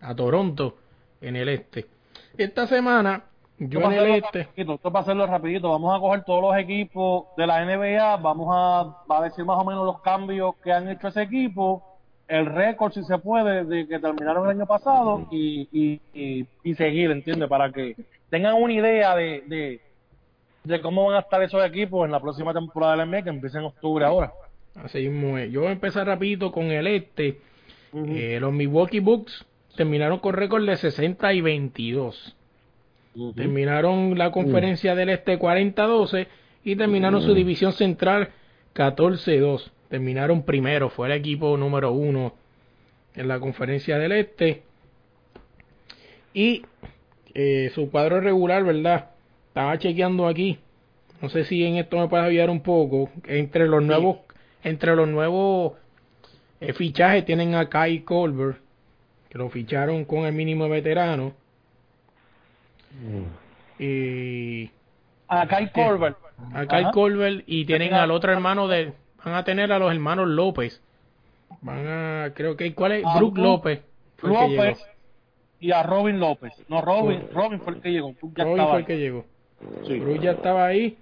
a Toronto en el este. Esta semana, yo en el este. esto para hacerlo rapidito, vamos a coger todos los equipos de la NBA, vamos a, decir más o menos los cambios que han hecho ese equipo, el récord, si se puede, de que terminaron el año pasado y, y, seguir, ¿entiendes? Para que tengan una idea de, de, cómo van a estar esos equipos en la próxima temporada de la NBA que empieza en octubre ahora. Así mismo Yo voy a empezar rapidito con el este. Eh, los Milwaukee Bucks terminaron con récord de 60 y 22. Terminaron la conferencia del Este 40-12 y terminaron su división central 14-2. Terminaron primero, fue el equipo número uno en la conferencia del Este. Y eh, su cuadro regular, ¿verdad? Estaba chequeando aquí. No sé si en esto me puede ayudar un poco. Entre los nuevos, entre los nuevos eh, fichajes tienen a Kai Colbert, que lo ficharon con el mínimo veterano. Mm. Y. A Kai Colbert. A Kai Colbert y tienen al otro hermano de. Van a tener a los hermanos López. Van a. Creo que. ¿Cuál es? Brook López. López. Y a Robin López. No, Robin, Robin fue el que llegó. Robin fue el que llegó. Sí. ya estaba ahí.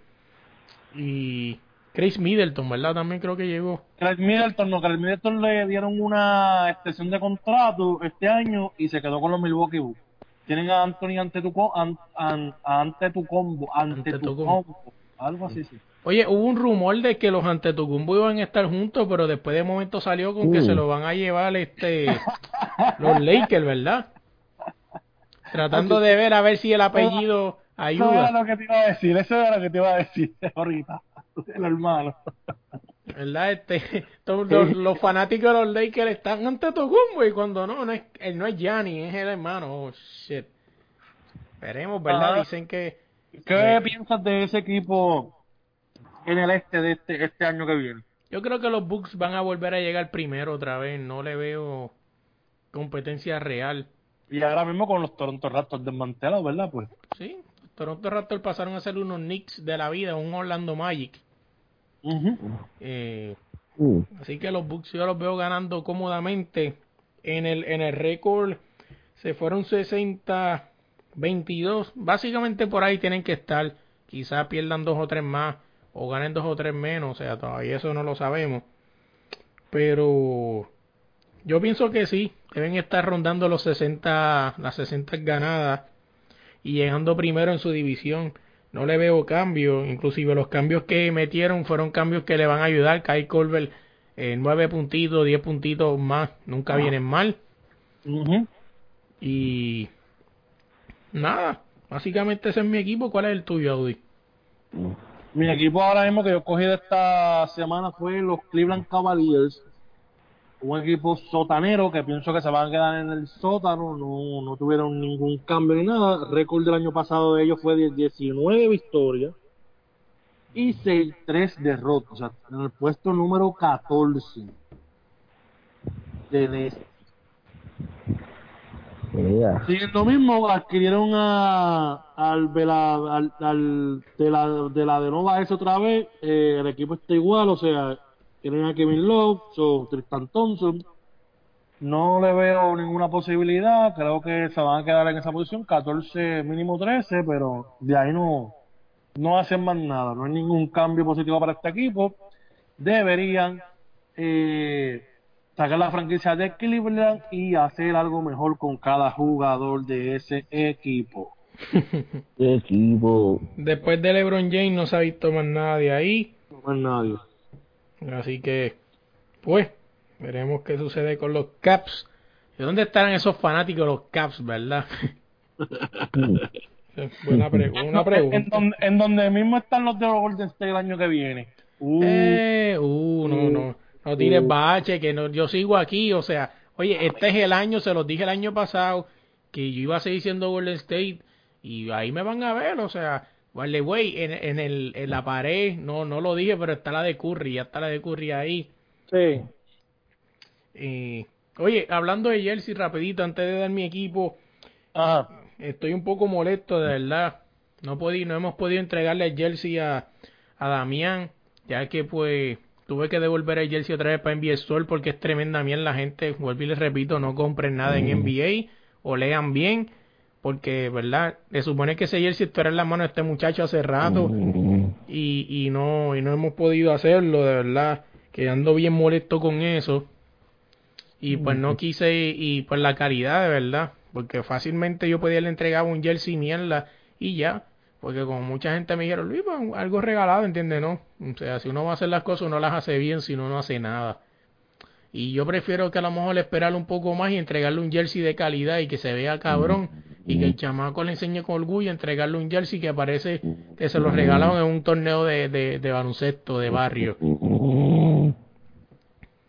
Y Chris Middleton, ¿verdad? También creo que llegó. Chris Middleton, no, Chris Middleton le dieron una extensión de contrato este año y se quedó con los Milwaukee Bucks. Tienen a Anthony ante tu, ante tu combo, ante, tu combo. Algo así, sí. Oye, hubo un rumor de que los ante tu combo iban a estar juntos, pero después de momento salió con que se uh. lo van a llevar este los Lakers, ¿verdad? Tratando de ver a ver si el apellido ayuda. Eso era lo que te iba a decir, eso era lo que te iba a decir ahorita el hermano. ¿Verdad? Este, todos los, fanáticos de los Lakers están ante Tocumbo y cuando no, no es, él no es Gianni, es el hermano. Oh, shit. Veremos, ¿verdad? Dicen que... ¿Qué piensas de ese equipo en el este de este, este año que viene? Yo creo que los Bucks van a volver a llegar primero otra vez. No le veo competencia real Y ahora mismo con los Toronto Raptors desmantelados, ¿verdad? Pues. Sí, los Toronto Raptors pasaron a ser unos Knicks de la vida, un Orlando Magic. Eh, uh. Así que los Bucks yo los veo ganando cómodamente. En el, en el récord se fueron 60 22. Básicamente por ahí tienen que estar. Quizás pierdan dos o tres más o ganen dos o tres menos. O sea, todavía eso no lo sabemos. Pero yo pienso que sí. Deben estar rondando los 60, las 60 ganadas y llegando primero en su división. No le veo cambio. Inclusive los cambios que metieron fueron cambios que le van a ayudar. Kai Colbert, eh, 9 puntitos, 10 puntitos más. Nunca ah. vienen mal. Y nada, básicamente ese es mi equipo. ¿Cuál es el tuyo, Audi? Mi equipo ahora mismo que yo cogí de esta semana fue los Cleveland Cavaliers. Un equipo sotanero que pienso que se van a quedar en el sótano, no, no tuvieron ningún cambio ni nada. El récord del año pasado de ellos fue de 19 victorias y 6, 3 derrotas. O sea, en el puesto número 14 de este. Sí, lo mismo, adquirieron a, al, de la, al, de la de la de Nova eso otra vez, eh, el equipo está igual, o sea, tienen a Kevin Love, o Tristan Thompson, no le veo ninguna posibilidad, creo que se van a quedar en esa posición, 14, mínimo 13, pero de ahí no, no hacen más nada, no hay ningún cambio positivo para este equipo, deberían eh, sacar la franquicia de Cleveland y hacer algo mejor con cada jugador de ese equipo. equipo. Después de LeBron James no se ha visto más nada de ahí. No más nadie. Así que, pues, veremos qué sucede con los Caps. ¿De dónde estarán esos fanáticos de los Caps, verdad? Buena, pregunta. En, donde, mismo están los de los Golden State el año que viene. Uh, eh, uh, no, no. No tires bache, que no, yo sigo aquí, o sea, oye, este es el año, se los dije el año pasado, que yo iba a seguir siendo Golden State, y ahí me van a ver, o sea, vale, güey, en, en, el, en la pared, no, no lo dije, pero está la de Curry, ya está la de Curry ahí. Sí. Eh, oye, hablando de Jersey, rapidito, antes de dar mi equipo, estoy un poco molesto, de verdad. No, podí, no hemos podido entregarle el jersey a, a Damián, ya que pues tuve que devolver el jersey otra vez para NBA Store porque es tremenda bien la gente, vuelvo y les repito, no compren nada en NBA o lean bien porque, ¿verdad? Se supone que ese jersey estuviera en la mano de este muchacho hace rato y, y, no, y no hemos podido hacerlo, de verdad, quedando bien molesto con eso. Y pues no quise, y pues la calidad, de verdad, porque fácilmente yo podía le entregar un jersey mierda y ya. Porque como mucha gente me dijeron, Luis, pues, algo regalado, ¿entiendes? No. O sea, si uno va a hacer las cosas, uno las hace bien, si no, no hace nada. Y yo prefiero que a lo mejor esperarle un poco más y entregarle un jersey de calidad y que se vea cabrón. Y que el chamaco le enseñe con orgullo entregarle un jersey que parece que se lo regalaron en un torneo de, de, de baloncesto de barrio.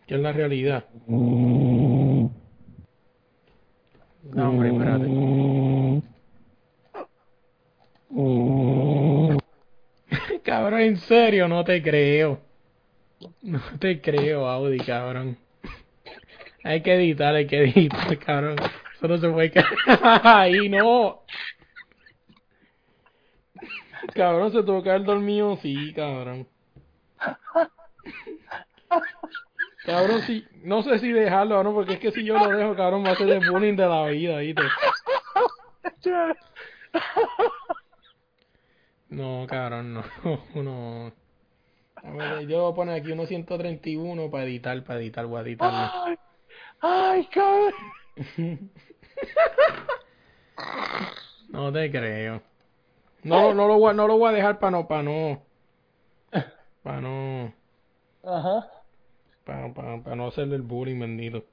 Que es la realidad. No, hombre, espérate. cabrón, en serio, no te creo. No te creo, Audi, cabrón. Hay que editar, hay que editar, cabrón. Eso no se puede quedar ahí, no. Cabrón, se tuvo que haber dormido, sí, cabrón. Cabrón, sí, no sé si dejarlo o no, porque es que si yo lo dejo, cabrón, va a ser el bullying de la vida, ¿viste? No, cabrón, no. Uno. A ver, yo voy a poner aquí uno 131 para editar, para editar, voy a editarlo. Ay, ay cabrón. No te creo. No, no, lo voy, no lo voy a dejar para no, para no. Para no. Ajá. Para, para, para no hacerle el bullying, bendito.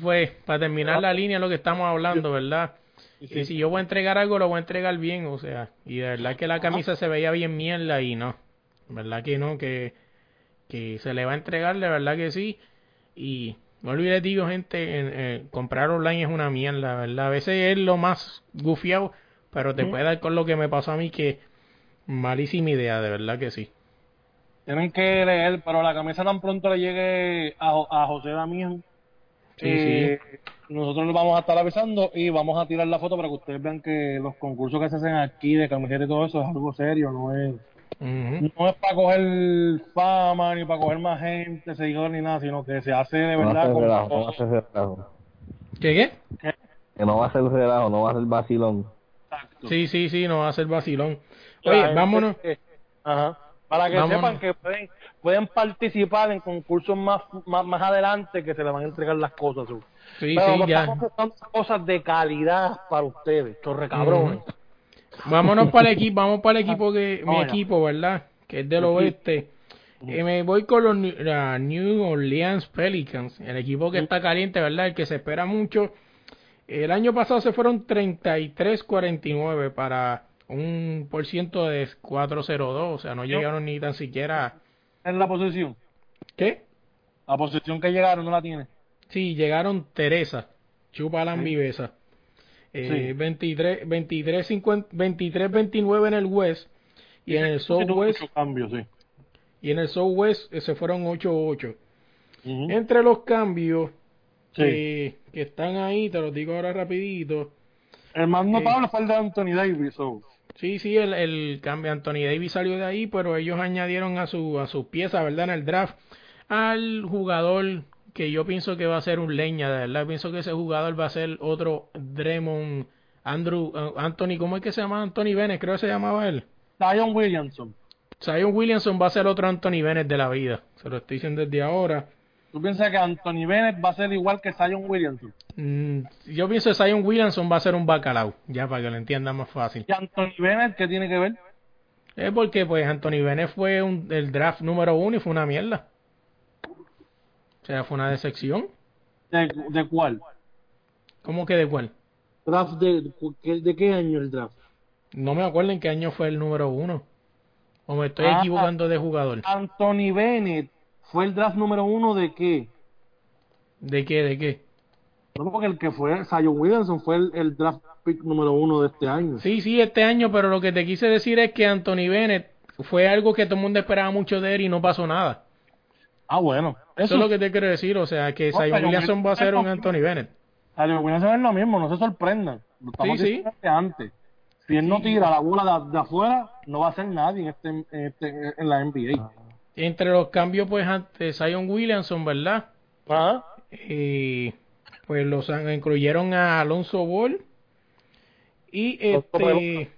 Pues, para terminar la línea, lo que estamos hablando, ¿verdad? Y si yo voy a entregar algo, lo voy a entregar bien, o sea, y de verdad que la camisa se veía bien mierda y no, verdad que no, que, que se le va a entregar, de verdad que sí, y no olvides, digo, gente, eh, comprar online es una mierda, ¿verdad? A veces es lo más gufiado, pero te puede dar con lo que me pasó a mí, que malísima idea, de verdad que sí. Tienen que leer, pero la camisa tan pronto le llegue a, a José Damián, eh, nosotros nos vamos a estar avisando y vamos a tirar la foto para que ustedes vean que los concursos que se hacen aquí de camiseta y todo eso es algo serio, no es no es para coger fama ni para coger más gente, seguidores ni nada, sino que se hace de verdad. No va a ser relajo, ¿Qué qué? Que no va a ser relajo, no va a ser vacilón. Sí, sí, sí, no va a ser vacilón. Oye, vámonos. ajá. Para que sepan que pueden, pueden participar en concursos más, más, más adelante que se les van a entregar las cosas. Sí, Pero sí, ya. Estamos cosas de calidad para ustedes, chorre cabrones. Vámonos para el equipo, vamos para el equipo que mi equipo, ¿verdad? Que es del oeste. Eh, me voy con los New Orleans Pelicans, el equipo que está caliente, ¿verdad? El que se espera mucho. El año pasado se fueron 33-49 para un por ciento de 4-0-2, o sea, no llegaron ni tan siquiera. ¿En la posición? ¿Qué? La posición que llegaron no la tiene. Sí, llegaron Teresa, Chupa la Viveza. Eh, 23, 23, 23, 29 en el West y en el Southwest. Cambios, sí. Y en el Southwest eh, se fueron 8-8. Entre los cambios que, que, están ahí, te los digo ahora rapidito. El más notable eh, fue el de Anthony Davis. Sí, sí, el, el cambio Anthony Davis salió de ahí, pero ellos añadieron a su a su pieza, ¿verdad? En el draft al jugador que yo pienso que va a ser un leña, de verdad. Pienso que ese jugador va a ser otro Dremon Andrew, uh, Anthony, ¿cómo es que se llama? Anthony Bennett, creo que se llamaba él. Zion Williamson. Zion Williamson va a ser otro Anthony Bennett de la vida. Se lo estoy diciendo desde ahora. ¿Tú piensas que Anthony Bennett va a ser igual que Zion Williamson? Mm, yo pienso que Zion Williamson va a ser un bacalao, ya para que lo entiendan más fácil. ¿Y Anthony Bennett qué tiene que ver? Es porque pues Anthony Bennett fue un, el draft número uno y fue una mierda. O sea, fue una decepción. ¿De, cuál? ¿Cómo que de cuál? ¿Draft de, de, qué año el draft? No me acuerdo en qué año fue el número uno. O me estoy ah, equivocando de jugador. Anthony Bennett fue el draft número uno de qué? ¿De qué? ¿De qué? No, porque el que fue Zion Williamson fue el, draft pick número uno de este año. Sí, sí, este año, pero lo que te quise decir es que Anthony Bennett fue algo que todo el mundo esperaba mucho de él y no pasó nada. Ah, bueno. Eso, es lo que te quiero decir, o sea, que Zion Williamson va a ser un Anthony Bennett. Zion Williamson es lo mismo, no se sorprendan. Lo estamos sí, sí. antes. Si él no tira la bola de, afuera, no va a ser nadie en, este, en, este, en la NBA. Entre los cambios, pues, antes Zion Williamson, ¿verdad? Ajá. Y pues los incluyeron a Alonso Ball y este...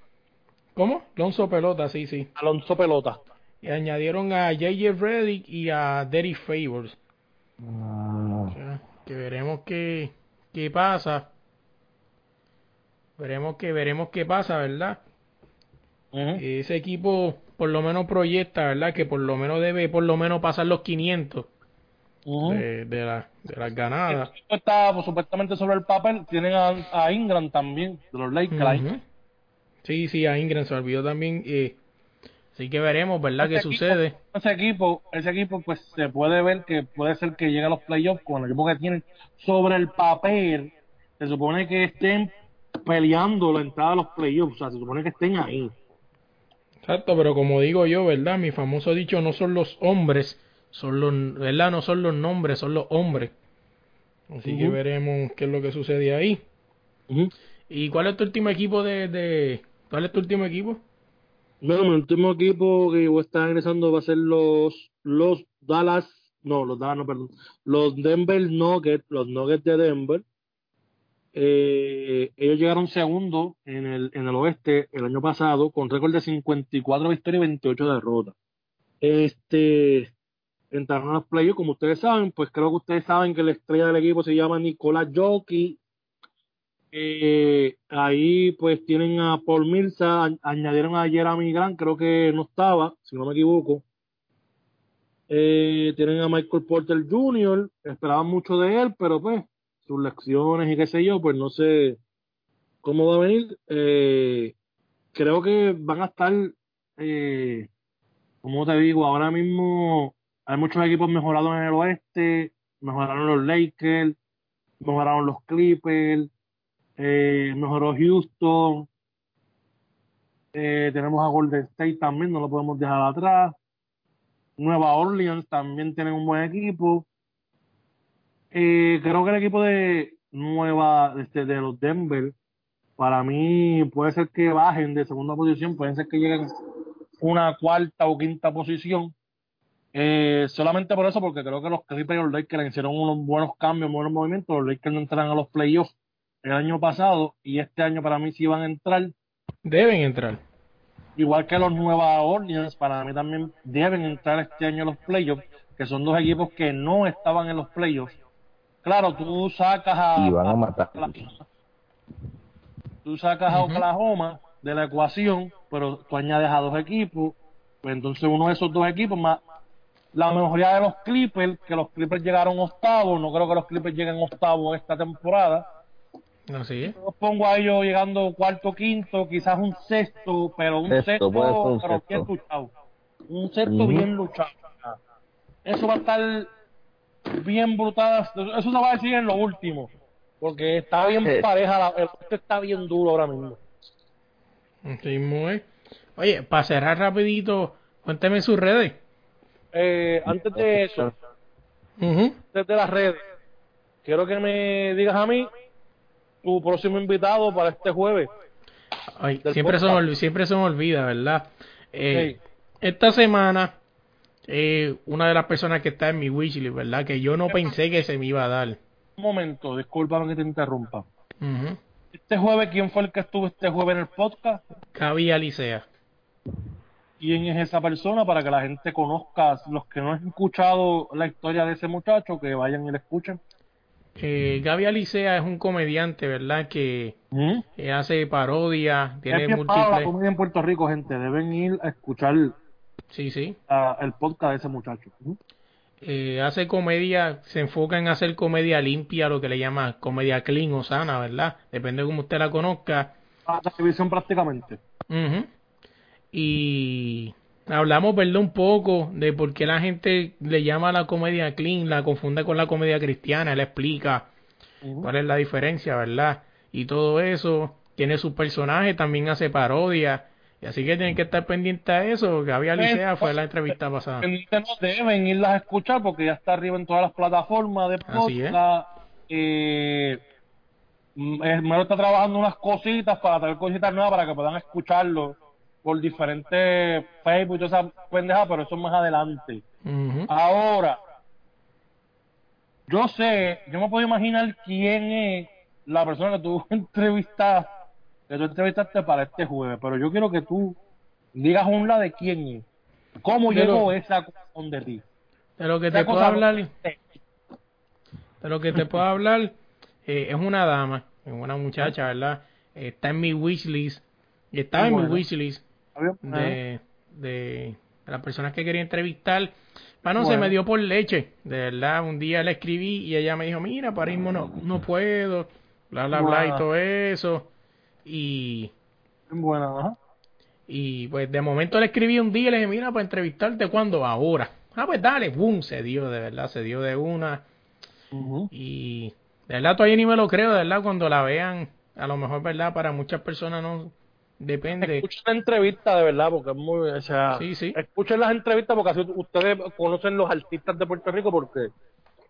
¿Cómo? Alonso Pelota, sí, sí. Alonso Pelota. Y añadieron a J.J. Reddick y a Derry Favors. Ah. que veremos qué, qué pasa. Veremos que veremos qué pasa, ¿verdad? Ese equipo por lo menos proyecta, ¿verdad? Que por lo menos debe por lo menos pasar los 500 de, de, la, de las ganadas. está pues, supuestamente sobre el papel. Tienen a, Ingram también, de los Lakers. Sí, sí, a Ingram se olvidó también. Eh, Así que veremos, ¿verdad? ¿Qué sucede? Ese equipo, ese equipo, pues se puede ver que puede ser que llegue a los playoffs con el equipo que tienen sobre el papel. Se supone que estén peleando la entrada a los playoffs, o sea, se supone que estén ahí. Exacto, pero como digo yo, ¿verdad? Mi famoso dicho, no son los hombres, son los, ¿verdad? No son los nombres, son los hombres. Así que veremos qué es lo que sucede ahí. ¿Y cuál es tu último equipo de, de... ¿Cuál es tu último equipo? Bueno, el último equipo que voy a estar ingresando va a ser los, los Dallas, no, los Dallas, no, perdón, los Denver Nuggets, los Nuggets de Denver. Eh, ellos llegaron segundo en el, en el oeste el año pasado con récord de 54 victorias y 28 derrotas. Este, entraron a los playoffs, como ustedes saben, pues creo que ustedes saben que la estrella del equipo se llama Nicolás Jockey eh, ahí pues tienen a Paul Mirza, añadieron a Jeremy creo que no estaba, si no me equivoco. Eh, tienen a Michael Porter Jr., esperaban mucho de él, pero pues sus lecciones y qué sé yo, pues no sé cómo va a venir. Eh, creo que van a estar, eh, como te digo, ahora mismo hay muchos equipos mejorados en el oeste, mejoraron los Lakers, mejoraron los Clippers, eh, mejoró Houston, eh, tenemos a Golden State también, no lo podemos dejar atrás. Nueva Orleans también tiene un buen equipo. Eh, creo que el equipo de Nueva, este, de los Denver, para mí puede ser que bajen de segunda posición, pueden ser que lleguen una cuarta o quinta posición. Eh, solamente por eso, porque creo que los Clippers y los Lakers hicieron unos buenos cambios, buenos movimientos. Los Lakers no entraron a los playoffs el año pasado y este año para mí sí van a entrar. Deben entrar. Igual que los Nueva Orleans, para mí también deben entrar este año los playoffs, que son dos equipos que no estaban en los playoffs. Claro, tú sacas a. Y van a matar. tú sacas a Oklahoma de la ecuación, pero tú añades a dos equipos. Pues entonces uno de esos dos equipos más la mejoría de los Clippers, que los Clippers llegaron octavos, no creo que los Clippers lleguen octavos esta temporada. No, sí. Yo pongo a ellos llegando cuarto, quinto, quizás un sexto, pero un sexto, un pero bien luchado. Un sexto bien luchado. Eso va a estar bien brutal. Eso se va a decir en lo último. Porque está bien pareja, el está bien duro ahora mismo. Sí, muy. Oye, para cerrar rapidito, cuénteme sus redes. Eh, antes de eso, desde las redes, quiero que me digas a mí tu próximo invitado para este jueves. siempre, son, siempre se me olvida, ¿verdad? Eh, esta semana, eh, una de las personas que está en mi wishlist, ¿verdad? Que yo no pensé que se me iba a dar. Un momento, discúlpame que te interrumpa. Este jueves, ¿quién fue el que estuvo este jueves en el podcast? Gaby Alicea. ¿Quién es esa persona para que la gente conozca, los que no han escuchado la historia de ese muchacho, que vayan y la escuchen? Eh, Gaby Alicea es un comediante, ¿verdad? Que ¿Mm? hace parodia, tiene es múltiples... la comedia en Puerto Rico, gente. Deben ir a escuchar sí, sí. el podcast de ese muchacho. ¿Mm? Eh, hace comedia, se enfoca en hacer comedia limpia, lo que le llama comedia clean o sana, ¿verdad? Depende de cómo usted la conozca. A la televisión prácticamente. Y hablamos, ¿verdad? Un poco de por qué la gente le llama a la comedia clean, la confunde con la comedia cristiana, él explica cuál es la diferencia, ¿verdad? Y todo eso, tiene su personaje, también hace parodia. Y así que tienen que estar pendientes a eso. Gaby Alicea fue la entrevista pasada. No deben irlas a escuchar porque ya está arriba en todas las plataformas de podcast. Eh, me está trabajando unas cositas para traer cositas nuevas para que puedan escucharlo por diferentes Facebook y esa pendeja, pero eso más adelante. Ahora, yo sé, yo me puedo imaginar quién es la persona que tú entrevistaste, que tú entrevistaste para este jueves, pero yo quiero que tú digas un lado de quién es. ¿Cómo llegó esa cuestión de ti? De lo que te puedo hablar, de lo que te puedo hablar, eh, es una dama, es una muchacha, ¿verdad? está en mi wishlist, y estaba en mi wishlist de, de, las personas que quería entrevistar. Mano, se me dio por leche, de verdad. Un día le escribí y ella me dijo, mira, para no, no puedo, bla, bla, bla, y todo eso. Y... Bueno, Y pues de momento le escribí un día y le dije, mira, para entrevistarte, ¿cuándo? Ahora. Ah, pues dale, boom, se dio, de verdad, se dio de una. Y de verdad todavía ni me lo creo, de verdad, cuando la vean, a lo mejor, ¿verdad? Para muchas personas no Depende. Escuchen la entrevista de verdad, porque es muy. O sea, escuchen las entrevistas porque así ustedes conocen los artistas de Puerto Rico, porque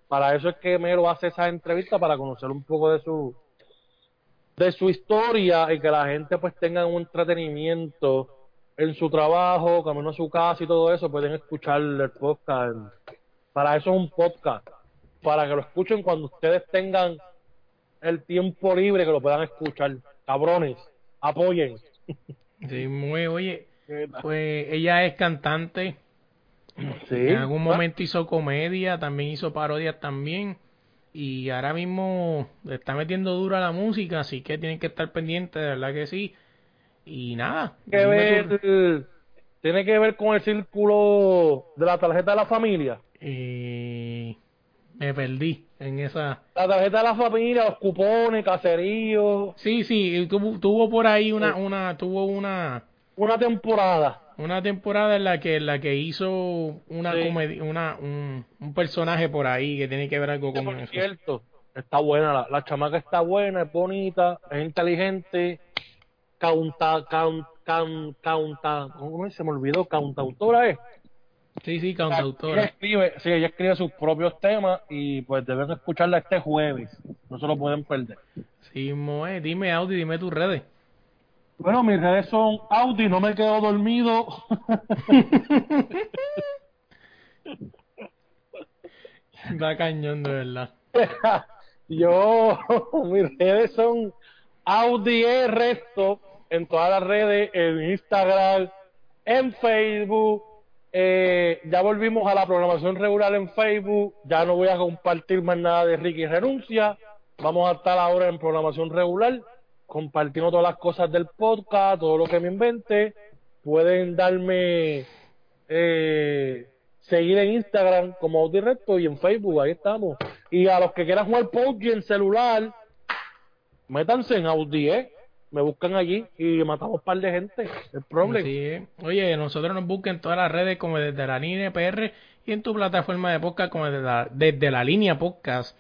para eso es que Mero hace esa entrevista, para conocer un poco de su de su historia y que la gente pues tenga un entretenimiento en su trabajo, camino a su casa y todo eso, pueden escuchar el podcast. Para eso es un podcast, para que lo escuchen cuando ustedes tengan el tiempo libre que lo puedan escuchar. Cabrones, apoyen. Sí, muy, oye, pues ella es cantante. En algún momento hizo comedia, también hizo parodias también. Y ahora mismo está metiendo duro a la música, así que tienen que estar pendientes, de verdad que sí. Y nada. ¿Tiene que ver con el círculo de la tarjeta de la familia? Eh, me perdí en esa. La tarjeta de la familia, los cupones, caseríos. Sí, sí, tuvo, por ahí una, una, tuvo una. Una temporada. Una temporada en la que, en la que hizo una comedia, una, un, un, personaje por ahí que tiene que ver algo con eso. cierto, está buena, la, la, chamaca está buena, es bonita, es inteligente, canta, canta, ¿cómo se me olvidó? Cantautora es. Sí, sí, cantautora. Ella escribe, sí, ella escribe sus propios temas y pues deben escucharla este jueves. No se lo pueden perder. Sí, Moe, dime Audi, dime tus redes. Bueno, mis redes son Audi, no me quedo dormido. Va cañón, de verdad. Yo, mis redes son Audi Resto en todas las redes, en Instagram, en Facebook. Eh, ya volvimos a la programación regular en Facebook. Ya no voy a compartir más nada de Ricky Renuncia. Vamos a estar ahora en programación regular, compartiendo todas las cosas del podcast, todo lo que me invente. Pueden darme eh, seguir en Instagram como Audi Recto y en Facebook, ahí estamos. Y a los que quieran jugar PUBG en celular, métanse en Audi, ¿eh? Me buscan allí y matamos un par de gente. El problema. Sí, Oye, nosotros nos busquen en todas las redes como desde la línea PR y en tu plataforma de podcast como desde la, desde la línea podcast.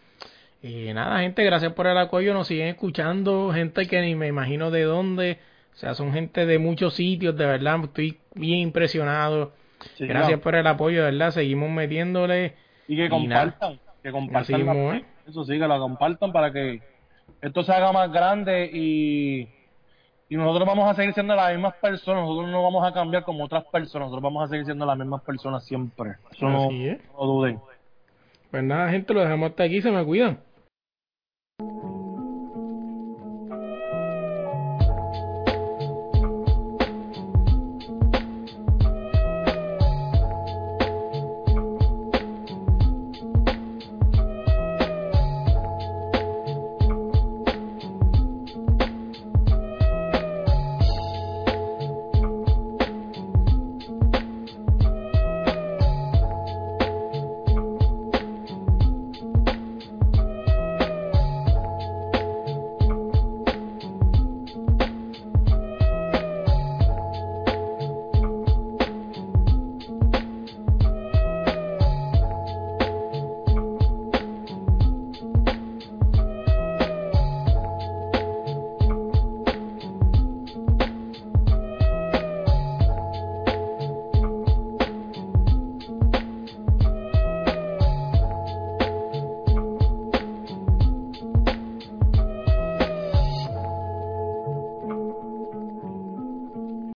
Y nada, gente, gracias por el apoyo. Nos siguen escuchando, gente que ni me imagino de dónde. O sea, son gente de muchos sitios, de verdad. Estoy bien impresionado. gracias por el apoyo, de verdad. Seguimos metiéndole. Y que compartan. que compartan. Eso sí, que la compartan para que esto se haga más grande y, y nosotros vamos a seguir siendo las mismas personas, nosotros no vamos a cambiar como otras personas, nosotros vamos a seguir siendo las mismas personas siempre. Eso no, no duden. Pues nada, gente, lo dejamos hasta aquí, se me cuidan.